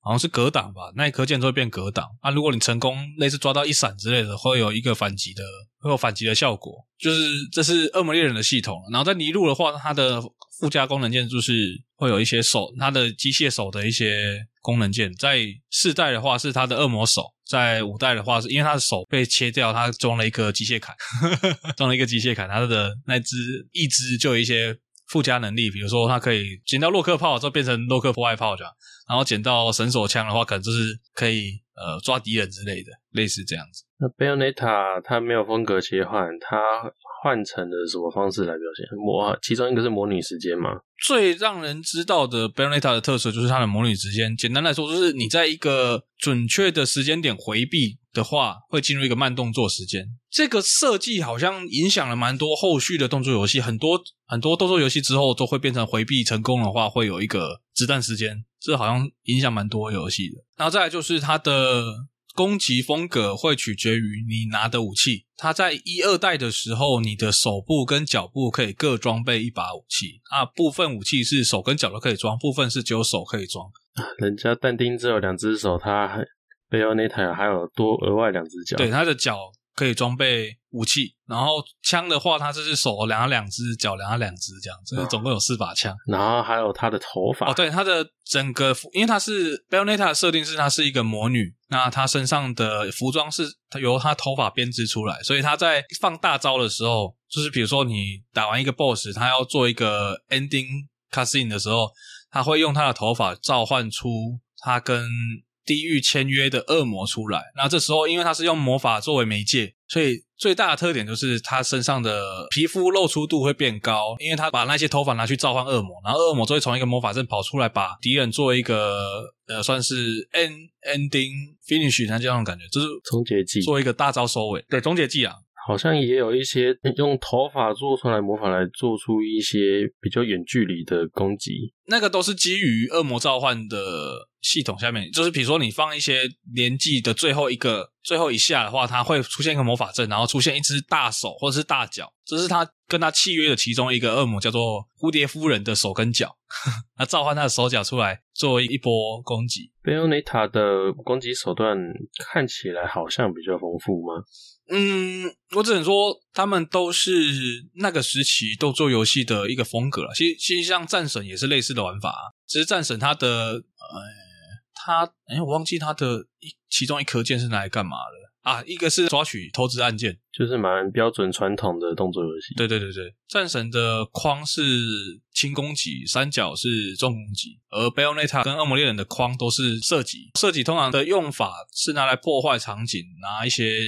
好像是格挡吧，那一颗键就会变格挡啊。如果你成功类似抓到一闪之类的，会有一个反击的，会有反击的效果。就是这是恶魔猎人的系统。然后在尼禄的话，它的附加功能键就是会有一些手，它的机械手的一些功能键。在四代的话是它的恶魔手。在五代的话，是因为它的手被切掉，它装了一个机械砍，装了一个机械砍，它的那只一只就有一些附加能力，比如说它可以捡到洛克炮之后变成洛克破坏炮这样，然后捡到神手枪的话，可能就是可以呃抓敌人之类的，类似这样子。那 Bayonetta 它没有风格切换，它换成了什么方式来表现？模，其中一个是模拟时间吗？最让人知道的 Bayonetta 的特色就是它的模拟时间。简单来说，就是你在一个准确的时间点回避的话，会进入一个慢动作时间。这个设计好像影响了蛮多后续的动作游戏，很多很多动作游戏之后都会变成回避成功的话，会有一个子弹时间。这好像影响蛮多游戏的。然后再来就是它的。攻击风格会取决于你拿的武器。它在一二代的时候，你的手部跟脚部可以各装备一把武器。啊，部分武器是手跟脚都可以装，部分是只有手可以装。人家但丁只有两只手，他还 Bayonetta 还有多额外两只脚。对，他的脚。可以装备武器，然后枪的话，它就是手两两只，脚两两只这样子，哦、总共有四把枪。然后还有它的头发。哦，对，它的整个，因为它是 Bayonetta 的设定是她是一个魔女，那她身上的服装是由她头发编织出来，所以她在放大招的时候，就是比如说你打完一个 BOSS，她要做一个 ending cutscene 的时候，她会用她的头发召唤出她跟。地狱签约的恶魔出来，那这时候因为他是用魔法作为媒介，所以最大的特点就是他身上的皮肤露出度会变高，因为他把那些头发拿去召唤恶魔，然后恶魔就会从一个魔法阵跑出来，把敌人做一个呃算是 end ending finish，那这样的感觉就是终结技，做一个大招收尾，对，终结技啊。好像也有一些用头发做出来魔法来做出一些比较远距离的攻击，那个都是基于恶魔召唤的系统下面，就是比如说你放一些年纪的最后一个最后一下的话，它会出现一个魔法阵，然后出现一只大手或者是大脚，这是它跟他契约的其中一个恶魔，叫做蝴蝶夫人的手跟脚，他召唤他的手脚出来作为一波攻击。Bayonetta 的攻击手段看起来好像比较丰富吗？嗯，我只能说他们都是那个时期动作游戏的一个风格了。其实，其实像战神也是类似的玩法，只是战神它的呃，它哎，我忘记它的一其中一颗键是拿来干嘛的。啊，一个是抓取投掷按键，就是蛮标准传统的动作游戏。对对对对，战神的框是轻攻击，三角是重攻击，而 Bayonetta 跟恶魔猎人的框都是射击。射击通常的用法是拿来破坏场景，拿一些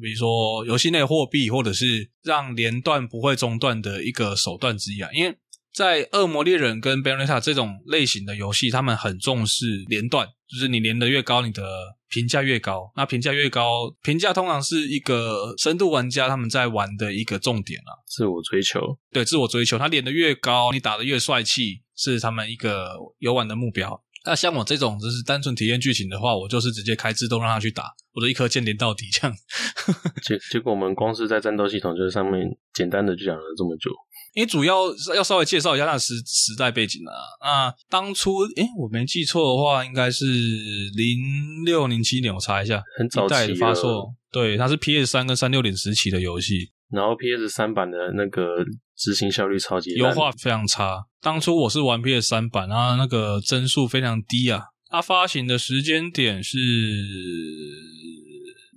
比如说游戏内货币，或者是让连段不会中断的一个手段之一啊，因为。在《恶魔猎人》跟《Bayonetta》这种类型的游戏，他们很重视连段，就是你连的越高，你的评价越高。那评价越高，评价通常是一个深度玩家他们在玩的一个重点啊，自我追求。对，自我追求，他连的越高，你打的越帅气，是他们一个游玩的目标。那像我这种就是单纯体验剧情的话，我就是直接开自动让他去打，我的一颗键连到底这样。结结果我们光是在战斗系统就是上面简单的就讲了这么久。因为主要要稍微介绍一下那时时代背景啊。那当初，诶我没记错的话，应该是零六零七年，我查一下，很早期的发售。对，它是 PS 三跟三六零时期的游戏。然后 PS 三版的那个执行效率超级优化非常差。当初我是玩 PS 三版，然后那个帧数非常低啊。它发行的时间点是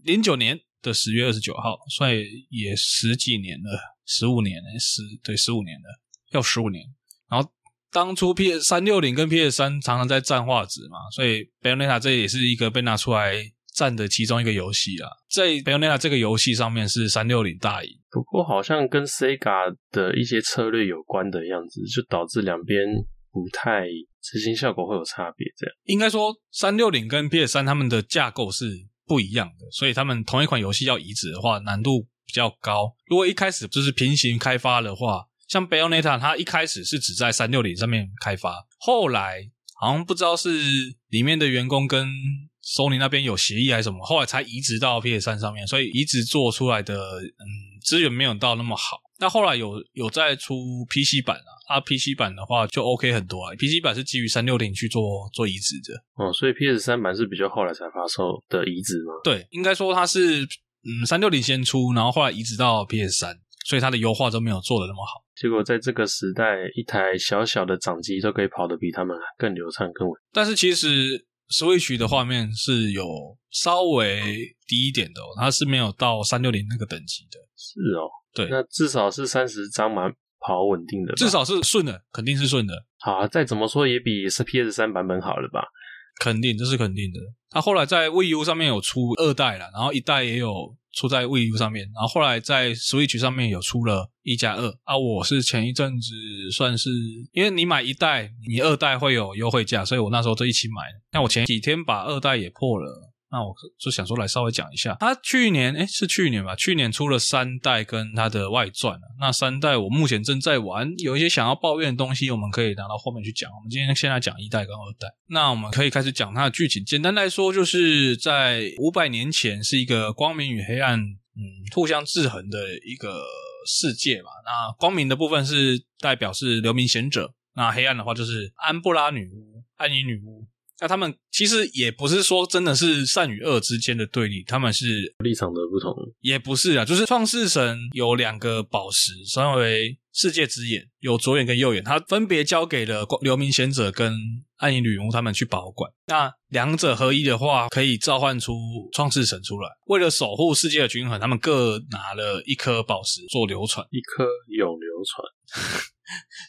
零九年的十月二十九号，所以也十几年了。十五年，十对十五年了，要十五年。然后当初 PS 三六零跟 PS 三常常在占画质嘛，所以 Bayonetta 这也是一个被拿出来占的其中一个游戏啊。在 Bayonetta 这个游戏上面是三六零大赢，不过好像跟 Sega 的一些策略有关的样子，就导致两边不太执行效果会有差别。这样应该说三六零跟 PS 三他们的架构是不一样的，所以他们同一款游戏要移植的话难度。比较高。如果一开始就是平行开发的话，像 Bayonetta，它一开始是只在三六零上面开发，后来好像不知道是里面的员工跟 Sony 那边有协议还是什么，后来才移植到 PS 三上面，所以移植做出来的嗯资源没有到那么好。那后来有有在出 PC 版啊，啊 PC 版的话就 OK 很多啊，PC 版是基于三六零去做做移植的。哦，所以 PS 三版是比较后来才发售的移植吗？对，应该说它是。嗯，三六零先出，然后后来移植到 PS 三，所以它的优化都没有做的那么好。结果在这个时代，一台小小的掌机都可以跑得比他们更流畅、更稳。但是其实 Switch 的画面是有稍微低一点的哦，它是没有到三六零那个等级的。是哦，对，那至少是三十张蛮跑稳定的，至少是顺的，肯定是顺的。好啊，再怎么说也比是 PS 三版本好了吧？肯定，这是肯定的。他后来在 Wii U 上面有出二代了，然后一代也有出在 Wii U 上面，然后后来在 Switch 上面有出了一加二啊。我是前一阵子算是，因为你买一代，你二代会有优惠价，所以我那时候就一起买。那我前几天把二代也破了。那我就想说来稍微讲一下，他去年诶是去年吧，去年出了三代跟他的外传。那三代我目前正在玩，有一些想要抱怨的东西，我们可以拿到后面去讲。我们今天先来讲一代跟二代。那我们可以开始讲它的剧情。简单来说，就是在五百年前是一个光明与黑暗嗯互相制衡的一个世界嘛。那光明的部分是代表是流明贤者，那黑暗的话就是安布拉女巫、安妮女巫。那他们其实也不是说真的是善与恶之间的对立，他们是立场的不同，也不是啊，就是创世神有两个宝石，称为世界之眼，有左眼跟右眼，他分别交给了流明贤者跟暗影女巫他们去保管。那两者合一的话，可以召唤出创世神出来。为了守护世界的均衡，他们各拿了一颗宝石做流传，一颗永流传。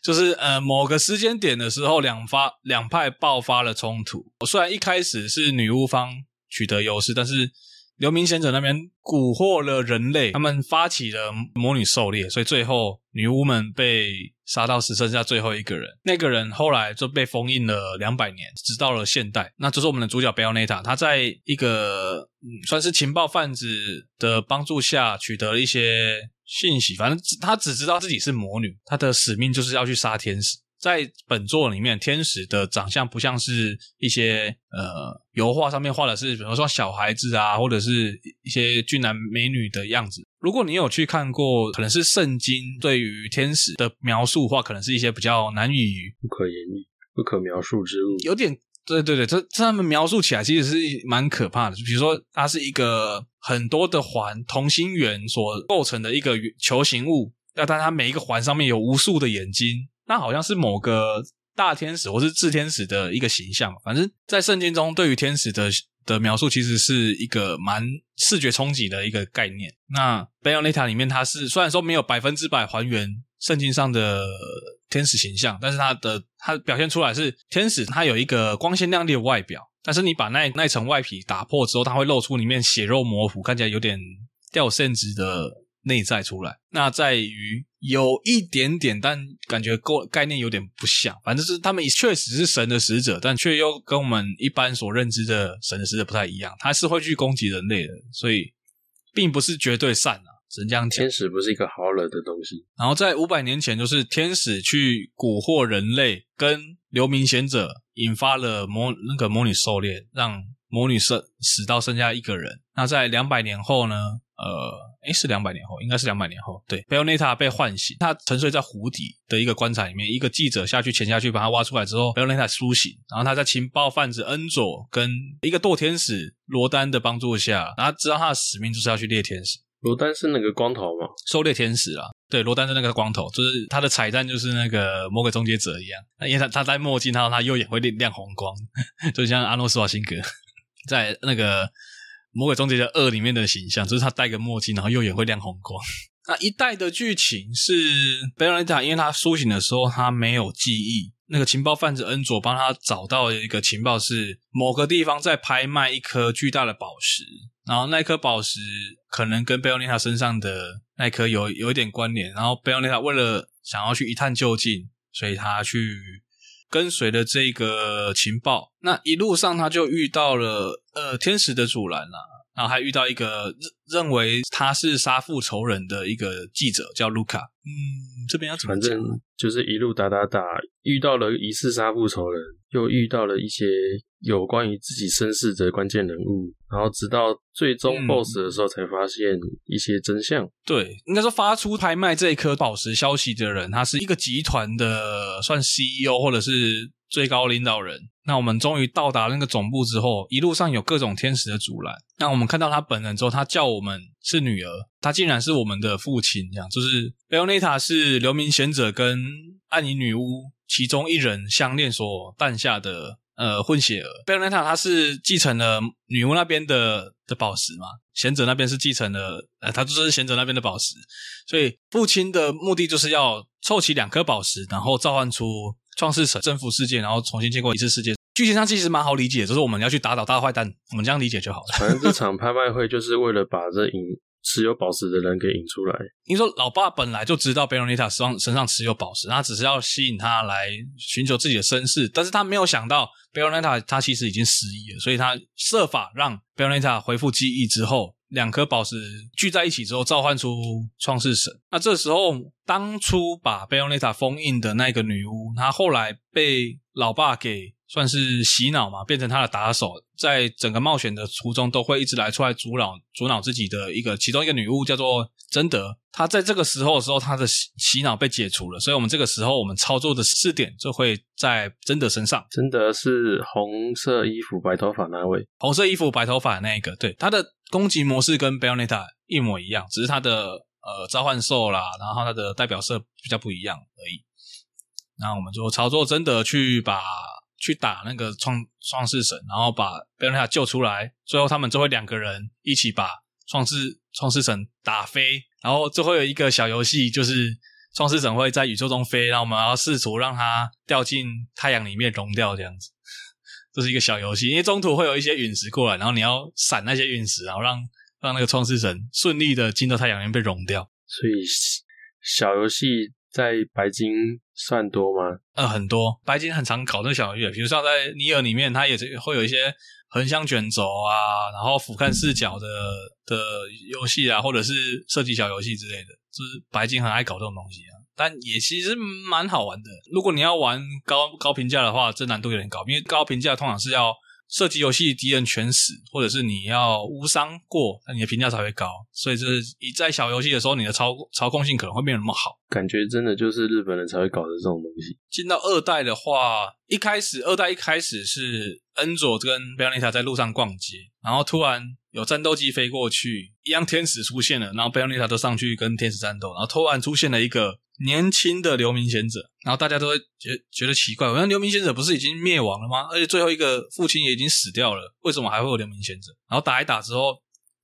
就是呃，某个时间点的时候，两发两派爆发了冲突。虽然一开始是女巫方取得优势，但是流明贤者那边蛊惑了人类，他们发起了魔女狩猎，所以最后女巫们被杀到只剩下最后一个人。那个人后来就被封印了两百年，直到了现代。那就是我们的主角贝欧内塔，他在一个，算是情报贩子的帮助下，取得了一些。信息，反正他只知道自己是魔女，他的使命就是要去杀天使。在本作里面，天使的长相不像是一些呃油画上面画的是，比如说小孩子啊，或者是一些俊男美女的样子。如果你有去看过，可能是圣经对于天使的描述的话，可能是一些比较难以不可言喻、不可描述之物，有点。对对对，这这他们描述起来其实是蛮可怕的。就比如说，它是一个很多的环同心圆所构成的一个球形物，那但它每一个环上面有无数的眼睛，那好像是某个大天使或是炽天使的一个形象。反正，在圣经中对于天使的的描述，其实是一个蛮视觉冲击的一个概念。那《Bayonetta》里面，它是虽然说没有百分之百还原圣经上的。天使形象，但是它的它表现出来是天使，它有一个光鲜亮丽的外表，但是你把那那层外皮打破之后，它会露出里面血肉模糊，看起来有点掉线质的内在出来。那在于有一点点，但感觉构概念有点不像，反正是他们也确实是神的使者，但却又跟我们一般所认知的神的使者不太一样，他是会去攻击人类的，所以并不是绝对善啊。神将天使不是一个好惹的东西。然后在五百年前，就是天使去蛊惑人类，跟流冥贤者引发了魔那个魔女狩猎，让魔女死死到剩下一个人。那在两百年后呢？呃，诶是两百年后，应该是两百年后。对，Bayonetta 被唤醒，他沉睡在湖底的一个棺材里面。一个记者下去潜下去把他挖出来之后，Bayonetta 苏醒，然后他在情报贩子恩佐跟一个堕天使罗丹的帮助下，然后他知道他的使命就是要去猎天使。罗丹是那个光头吗？狩猎天使啊，对，罗丹是那个光头，就是他的彩蛋就是那个魔鬼终结者一样，因为他他戴墨镜，然后他右眼会亮亮红光，就像阿诺斯瓦辛格在那个魔鬼终结者二里面的形象，就是他戴个墨镜，然后右眼会亮红光。那一代的剧情是贝洛内塔，因为他苏醒的时候他没有记忆，那个情报贩子恩佐帮他找到一个情报是某个地方在拍卖一颗巨大的宝石。然后那颗宝石可能跟贝欧内塔身上的那颗有有一点关联，然后贝欧内塔为了想要去一探究竟，所以他去跟随了这个情报。那一路上他就遇到了呃天使的阻拦啦。然后还遇到一个认认为他是杀父仇人的一个记者，叫卢卡。嗯，这边要怎么讲？反正就是一路打打打，遇到了疑似杀父仇人，又遇到了一些有关于自己身世的关键人物，然后直到最终 BOSS 的时候，才发现一些真相。嗯、对，应该说发出拍卖这一颗宝石消息的人，他是一个集团的算 CEO 或者是最高领导人。那我们终于到达那个总部之后，一路上有各种天使的阻拦。那我们看到他本人之后，他叫我们是女儿，他竟然是我们的父亲，这样就是贝欧内塔是流明贤者跟暗影女巫其中一人相恋所诞下的呃混血儿。贝欧内塔他是继承了女巫那边的的宝石嘛，贤者那边是继承了呃，他就是贤者那边的宝石，所以父亲的目的就是要凑齐两颗宝石，然后召唤出。创世神征服世界，然后重新建构一次世界。剧情上其实蛮好理解，就是我们要去打倒大坏蛋，我们这样理解就好了。反正这场拍卖会就是为了把这引持有宝石的人给引出来。你说老爸本来就知道贝洛妮塔身上身上持有宝石，他只是要吸引他来寻求自己的身世，但是他没有想到贝洛妮塔他其实已经失忆了，所以他设法让贝洛妮塔恢复记忆之后。两颗宝石聚在一起之后，召唤出创世神。那这时候，当初把贝欧内塔封印的那个女巫，她后来被老爸给算是洗脑嘛，变成他的打手，在整个冒险的途中都会一直来出来阻挠阻挠自己的一个其中一个女巫叫做贞德。她在这个时候的时候，她的洗洗脑被解除了，所以我们这个时候我们操作的试点就会在贞德身上。贞德是红色衣服白头发那位，红色衣服白头发那一个，对，他的攻击模式跟贝欧内塔一模一样，只是他的呃召唤兽啦，然后他的代表色比较不一样而已。那我们就操作贞德去把。去打那个创创世神，然后把贝欧内塔救出来，最后他们就会两个人一起把创世创世神打飞，然后就会有一个小游戏，就是创世神会在宇宙中飞，然后我们要试图让它掉进太阳里面融掉，这样子，这是一个小游戏，因为中途会有一些陨石过来，然后你要闪那些陨石，然后让让那个创世神顺利的进到太阳里面被融掉，所以小游戏。在白金算多吗？呃，很多。白金很常搞这个小游戏，比如像在尼尔里面，它也是会有一些横向卷轴啊，然后俯瞰视角的的游戏啊，或者是射击小游戏之类的，就是白金很爱搞这种东西啊。但也其实蛮好玩的。如果你要玩高高评价的话，这难度有点高，因为高评价通常是要。射击游戏敌人全死，或者是你要无伤过，那你的评价才会高。所以，这一在小游戏的时候，你的操操控性可能会没有那么好。感觉真的就是日本人才会搞的这种东西。进到二代的话，一开始二代一开始是恩佐跟贝欧内塔在路上逛街，然后突然有战斗机飞过去，一样天使出现了，然后贝欧内塔都上去跟天使战斗，然后突然出现了一个。年轻的流明贤者，然后大家都会觉觉得奇怪，好像流明贤者不是已经灭亡了吗？而且最后一个父亲也已经死掉了，为什么还会有流明贤者？然后打一打之后，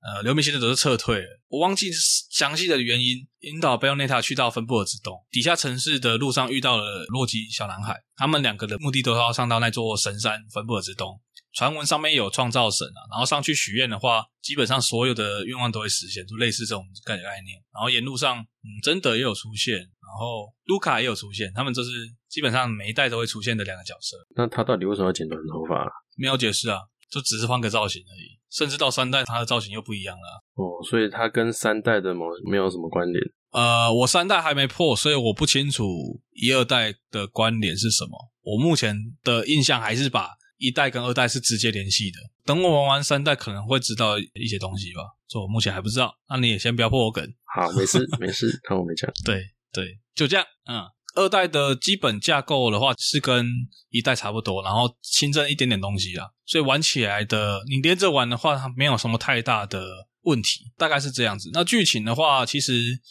呃，流明贤者都是撤退了，我忘记详细的原因。引导贝欧内塔去到芬布尔之东底下城市的路上遇到了洛基小男孩，他们两个的目的都要上到那座神山芬布尔之东。传闻上面有创造神啊，然后上去许愿的话，基本上所有的愿望都会实现，就类似这种概概念。然后沿路上，嗯，真的也有出现，然后卢卡也有出现，他们就是基本上每一代都会出现的两个角色。那他到底为什么要剪短头发？没有解释啊，就只是换个造型而已。甚至到三代，他的造型又不一样了。哦，所以他跟三代的某没有什么关联。呃，我三代还没破，所以我不清楚一二代的关联是什么。我目前的印象还是把。一代跟二代是直接联系的，等我玩完三代可能会知道一些东西吧，所以我目前还不知道。那你也先不要破我梗。好，没事没事，看我没讲。对对，就这样。嗯，二代的基本架构的话是跟一代差不多，然后新增一点点东西啊，所以玩起来的你连着玩的话，它没有什么太大的问题，大概是这样子。那剧情的话，其实。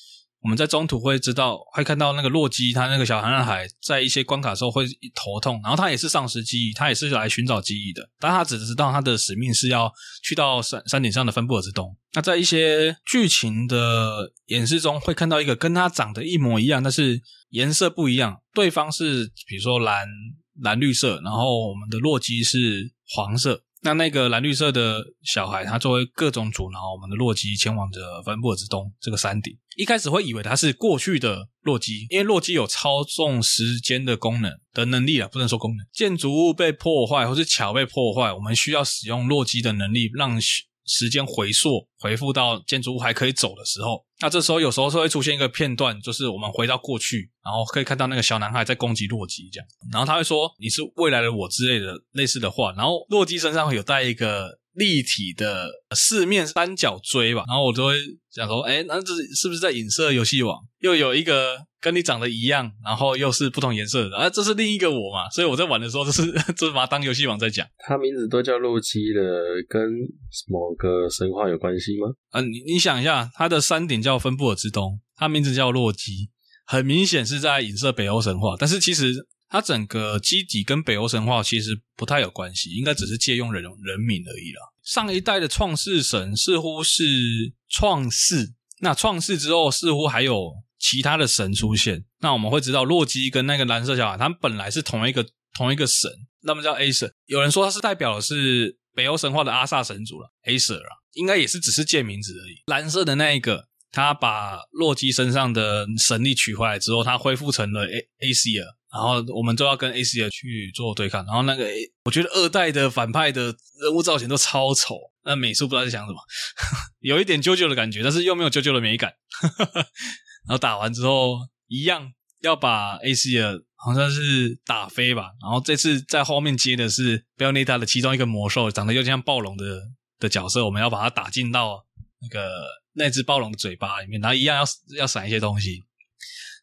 我们在中途会知道，会看到那个洛基，他那个小男孩在一些关卡时候会头痛，然后他也是丧失记忆，他也是来寻找记忆的，但他只知道他的使命是要去到山山顶上的芬布尔之洞。那在一些剧情的演示中，会看到一个跟他长得一模一样，但是颜色不一样，对方是比如说蓝蓝绿色，然后我们的洛基是黄色。那那个蓝绿色的小孩，他作为各种阻挠我们的洛基前往着芬布尔之东这个山顶。一开始会以为他是过去的洛基，因为洛基有操纵时间的功能的能力啊，不能说功能。建筑物被破坏或是桥被破坏，我们需要使用洛基的能力让。时间回溯，回复到建筑物还可以走的时候，那这时候有时候是会出现一个片段，就是我们回到过去，然后可以看到那个小男孩在攻击洛基这样，然后他会说你是未来的我之类的类似的话，然后洛基身上会有带一个。立体的四面三角锥吧，然后我就会想说，哎，那这是不是在影射游戏王？又有一个跟你长得一样，然后又是不同颜色的，啊，这是另一个我嘛？所以我在玩的时候，就是 就是把它当游戏王在讲。他名字都叫洛基的，跟某个神话有关系吗？啊，你你想一下，他的山顶叫芬布尔之东，他名字叫洛基，很明显是在影射北欧神话，但是其实。它整个基底跟北欧神话其实不太有关系，应该只是借用人人名而已啦。上一代的创世神似乎是创世，那创世之后似乎还有其他的神出现。那我们会知道洛基跟那个蓝色小孩，他们本来是同一个同一个神，那么叫 A 神。有人说他是代表的是北欧神话的阿萨神族了，Acer 啊，应该也是只是借名字而已。蓝色的那一个，他把洛基身上的神力取回来之后，他恢复成了 A Acer。然后我们就要跟 Acer 去做对抗，然后那个 A，我觉得二代的反派的人物造型都超丑，那美术不知道在想什么，有一点 JoJo 的感觉，但是又没有 JoJo 的美感。然后打完之后一样要把 Acer 好像是打飞吧，然后这次在后面接的是贝欧内塔的其中一个魔兽，长得有点像暴龙的的角色，我们要把它打进到那个那只暴龙的嘴巴里面，然后一样要要闪一些东西，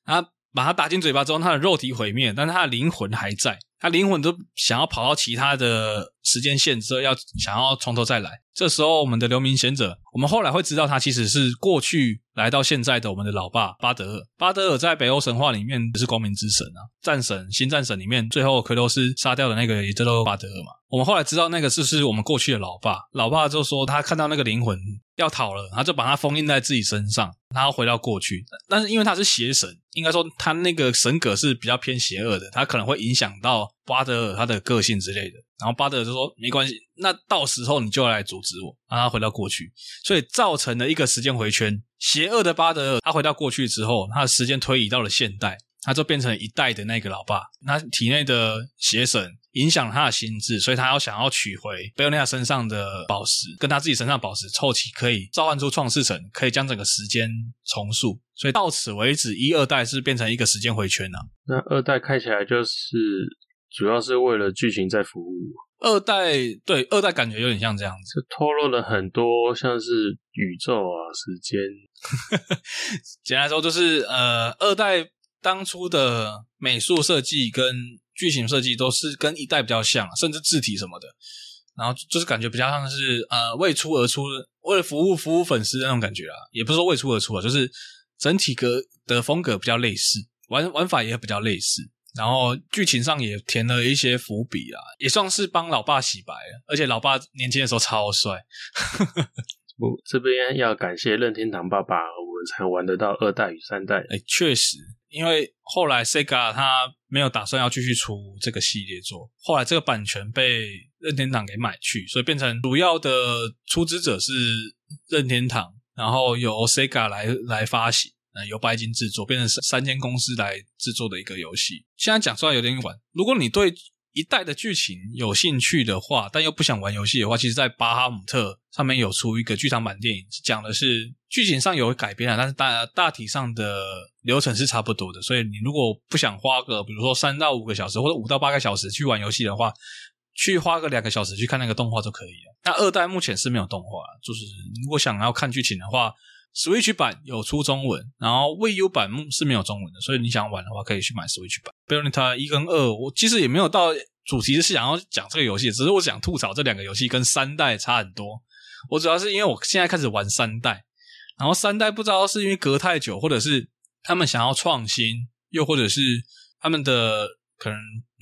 啊。把它打进嘴巴之后，它的肉体毁灭，但是它的灵魂还在。他灵魂都想要跑到其他的时间线之后，要想要从头再来。这时候，我们的流明贤者，我们后来会知道，他其实是过去来到现在的我们的老爸巴德尔。巴德尔在北欧神话里面是光明之神啊，战神、新战神里面最后奎托斯杀掉的那个也叫做巴德尔嘛。我们后来知道那个是是我们过去的老爸，老爸就说他看到那个灵魂要逃了，他就把它封印在自己身上，然后回到过去。但是因为他是邪神，应该说他那个神格是比较偏邪恶的，他可能会影响到巴德尔他的个性之类的。然后巴德尔就说没关系，那到时候你就来阻止我，让他回到过去，所以造成了一个时间回圈。邪恶的巴德尔他回到过去之后，他的时间推移到了现代，他就变成一代的那个老爸，他体内的邪神。影响了他的心智，所以他要想要取回贝欧内亚身上的宝石，跟他自己身上的宝石凑齐，可以召唤出创世神，可以将整个时间重塑。所以到此为止，一二代是变成一个时间回圈了。那二代开起来就是主要是为了剧情在服务。二代对二代感觉有点像这样子，透露了很多像是宇宙啊、时间。简单来说，就是呃，二代当初的美术设计跟剧情设计都是跟一代比较像，甚至字体什么的，然后就是感觉比较像是呃为出而出，为了服务服务粉丝的那种感觉啊，也不是说为出而出啊，就是整体格的风格比较类似，玩玩法也比较类似。然后剧情上也填了一些伏笔啊，也算是帮老爸洗白了。而且老爸年轻的时候超帅。我这边要感谢任天堂爸爸，我们才玩得到二代与三代。哎，确实，因为后来 Sega 他没有打算要继续出这个系列作，后来这个版权被任天堂给买去，所以变成主要的出资者是任天堂，然后由 Sega 来来发行。由白金制作变成三三间公司来制作的一个游戏，现在讲出来有点晚。如果你对一代的剧情有兴趣的话，但又不想玩游戏的话，其实，在巴哈姆特上面有出一个剧场版电影，讲的是剧情上有改编啊，但是大大体上的流程是差不多的。所以你如果不想花个，比如说三到五个小时或者五到八个小时去玩游戏的话，去花个两个小时去看那个动画就可以了。那二代目前是没有动画，就是如果想要看剧情的话。Switch 版有出中文，然后 Wii U 版是没有中文的，所以你想玩的话可以去买 Switch 版。Bayonetta 一跟二，我其实也没有到主题是想要讲这个游戏，只是我想吐槽这两个游戏跟三代差很多。我主要是因为我现在开始玩三代，然后三代不知道是因为隔太久，或者是他们想要创新，又或者是他们的可能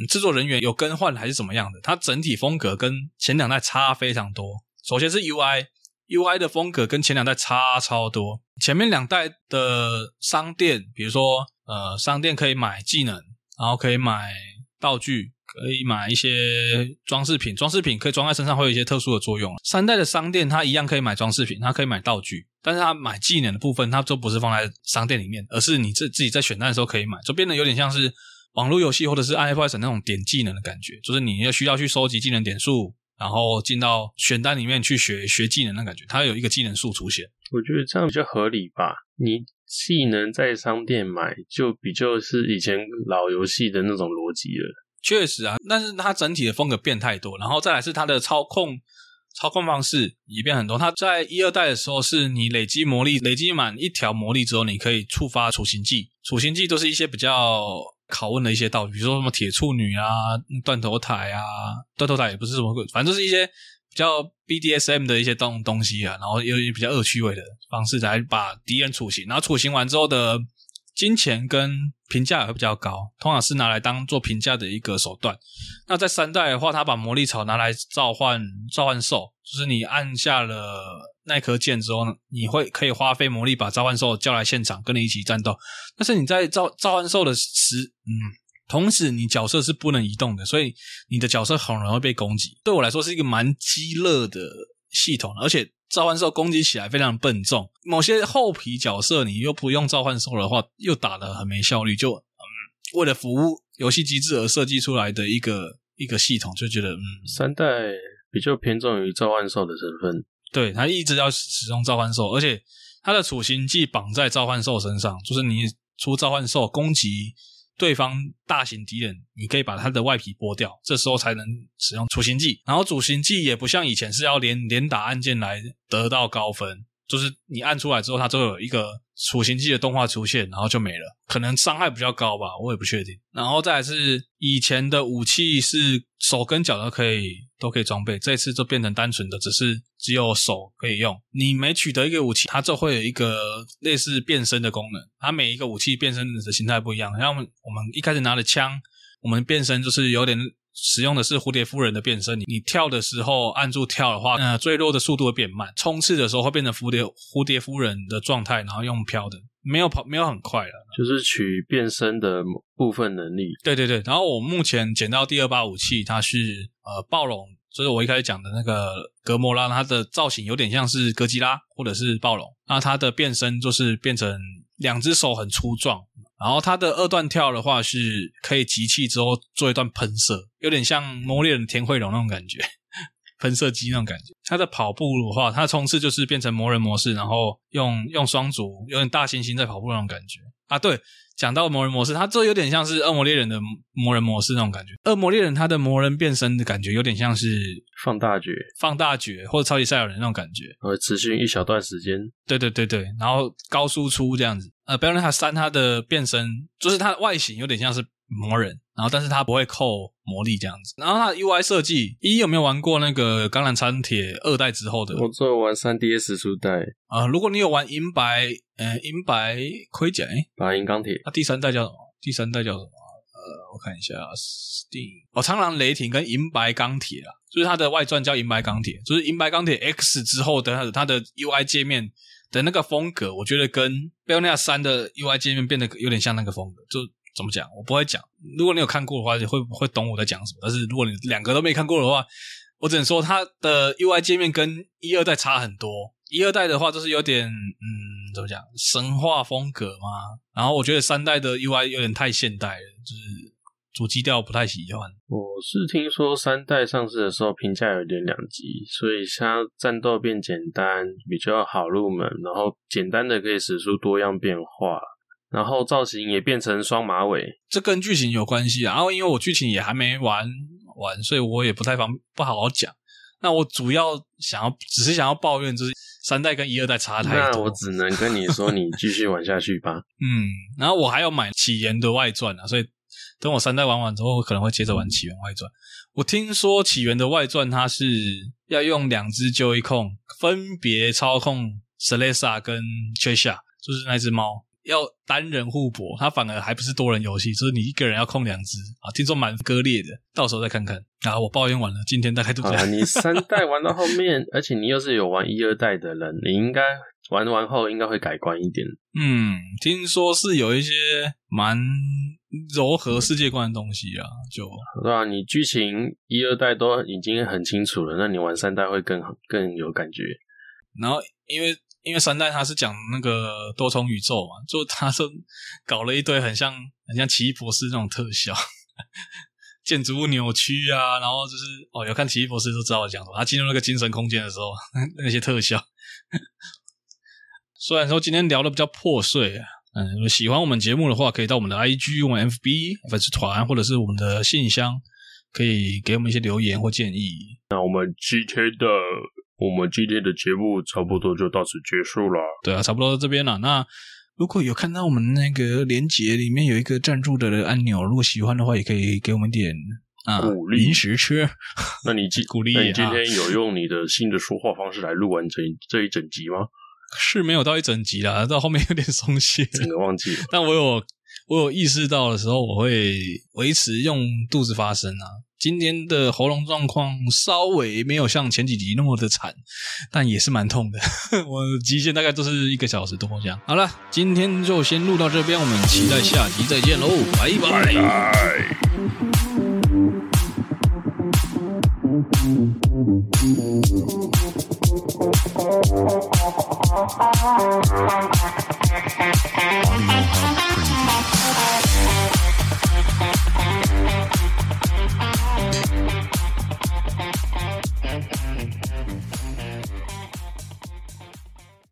制作人员有更换还是怎么样的，它整体风格跟前两代差非常多。首先是 UI。UI 的风格跟前两代差超多。前面两代的商店，比如说呃，商店可以买技能，然后可以买道具，可以买一些装饰品，装饰品可以装在身上，会有一些特殊的作用。三代的商店它一样可以买装饰品，它可以买道具，但是它买技能的部分，它都不是放在商店里面，而是你自自己在选单的时候可以买，就变得有点像是网络游戏或者是 iOS 那种点技能的感觉，就是你要需要去收集技能点数。然后进到选单里面去学学技能的感觉，它有一个技能树出现。我觉得这样比较合理吧。你技能在商店买，就比较是以前老游戏的那种逻辑了。确实啊，但是它整体的风格变太多，然后再来是它的操控操控方式也变很多。它在一二代的时候，是你累积魔力，累积满一条魔力之后，你可以触发处刑技。处刑技都是一些比较。拷问的一些道具，比如说什么铁处女啊、断头台啊，断头台也不是什么鬼，反正就是一些比较 BDSM 的一些东东西啊，然后又比较恶趣味的方式来把敌人处刑，然后处刑完之后的金钱跟评价也会比较高，通常是拿来当做评价的一个手段。那在三代的话，他把魔力草拿来召唤召唤兽，就是你按下了。那颗剑之后呢，你会可以花费魔力把召唤兽叫来现场跟你一起战斗。但是你在召召唤兽的时，嗯，同时你角色是不能移动的，所以你的角色很容易被攻击。对我来说是一个蛮鸡肋的系统，而且召唤兽攻击起来非常笨重。某些厚皮角色你又不用召唤兽的话，又打得很没效率。就嗯，为了服务游戏机制而设计出来的一个一个系统，就觉得嗯，三代比较偏重于召唤兽的身份。对，他一直要使用召唤兽，而且他的处刑技绑在召唤兽身上，就是你出召唤兽攻击对方大型敌人，你可以把他的外皮剥掉，这时候才能使用处刑技。然后处刑技也不像以前是要连连打按键来得到高分，就是你按出来之后，它就有一个。处刑技的动画出现，然后就没了，可能伤害比较高吧，我也不确定。然后再来是以前的武器是手跟脚都可以都可以装备，这次就变成单纯的只是只有手可以用。你每取得一个武器，它就会有一个类似变身的功能。它每一个武器变身的形态不一样，像我们我们一开始拿的枪，我们变身就是有点。使用的是蝴蝶夫人的变身，你你跳的时候按住跳的话，呃，坠落的速度会变慢，冲刺的时候会变成蝴蝶蝴蝶夫人的状态，然后用飘的，没有跑，没有很快了，就是取变身的部分能力。对对对，然后我目前捡到第二把武器，它是呃暴龙，就是我一开始讲的那个格莫拉，它的造型有点像是哥吉拉或者是暴龙，那它的变身就是变成两只手很粗壮，然后它的二段跳的话是可以集气之后做一段喷射，有点像魔猎人田慧龙那种感觉，喷射机那种感觉。它的跑步的话，它的冲刺就是变成魔人模式，然后用用双足，有点大猩猩在跑步那种感觉啊。对，讲到魔人模式，它这有点像是恶魔猎人的魔人模式那种感觉。恶魔猎人它的魔人变身的感觉有点像是放大绝、放大绝或者超级赛亚人那种感觉，会持续一小段时间。对对对对，然后高输出这样子。呃，贝欧纳塔3它的变身，就是它的外形有点像是魔人，然后但是它不会扣魔力这样子。然后它的 UI 设计，一有没有玩过那个钢弹参铁二代之后的？我只有玩 3DS 初代。啊、呃，如果你有玩银白，呃，银白盔甲，诶白银钢铁。它第三代叫什么？第三代叫什么？呃，我看一下，Steam 哦，苍狼雷霆跟银白钢铁啊，就是它的外传叫银白钢铁，就是银白钢铁 X 之后的它的它的 UI 界面。的那个风格，我觉得跟贝欧纳塔3的 UI 界面变得有点像那个风格。就怎么讲，我不会讲。如果你有看过的话，就会会懂我在讲什么。但是如果你两个都没看过的话，我只能说它的 UI 界面跟一二代差很多。一二代的话，就是有点嗯，怎么讲，神话风格嘛。然后我觉得三代的 UI 有点太现代了，就是。主基调不太喜欢。我是听说三代上市的时候评价有点两极，所以像战斗变简单，比较好入门，然后简单的可以使出多样变化，然后造型也变成双马尾。这跟剧情有关系啊。然后因为我剧情也还没玩完，所以我也不太方不好好讲。那我主要想要只是想要抱怨，就是三代跟一二代差太多。那我只能跟你说，你继续玩下去吧。嗯，然后我还要买起源的外传啊，所以。等我三代玩完之后，我可能会接着玩起源外传。我听说起源的外传，它是要用两只 Joy-Con 分别操控 Celesta 跟 Cheshire，就是那只猫，要单人互搏。它反而还不是多人游戏，就是你一个人要控两只啊。听说蛮割裂的，到时候再看看。啊，我抱怨完了，今天大概就这样。啊，你三代玩到后面，而且你又是有玩一二代的人，你应该。玩完后应该会改观一点。嗯，听说是有一些蛮柔和世界观的东西啊，就对啊，你剧情一二代都已经很清楚了，那你玩三代会更更有感觉。然后因为因为三代它是讲那个多重宇宙嘛，就他说搞了一堆很像很像奇异博士那种特效，建筑物扭曲啊，然后就是哦，有看奇异博士都知道我讲什么，他进入那个精神空间的时候 那些特效。虽然说今天聊的比较破碎啊，嗯，喜欢我们节目的话，可以到我们的 IG、我们 FB 粉丝团或者是我们的信箱，可以给我们一些留言或建议。那我们今天的我们今天的节目差不多就到此结束了。对啊，差不多到这边了。那如果有看到我们那个连结里面有一个赞助的按钮，如果喜欢的话，也可以给我们点啊鼓励零食吃。那你今鼓励，那你今天有用你的新的说话方式来录完整这一整集吗？是没有到一整集啦，到后面有点松懈，整个忘记了。但我有我有意识到的时候，我会维持用肚子发声啊。今天的喉咙状况稍微没有像前几集那么的惨，但也是蛮痛的。我极限大概都是一个小时多这样。好了，今天就先录到这边，我们期待下集再见喽，拜拜。拜拜。Thank you.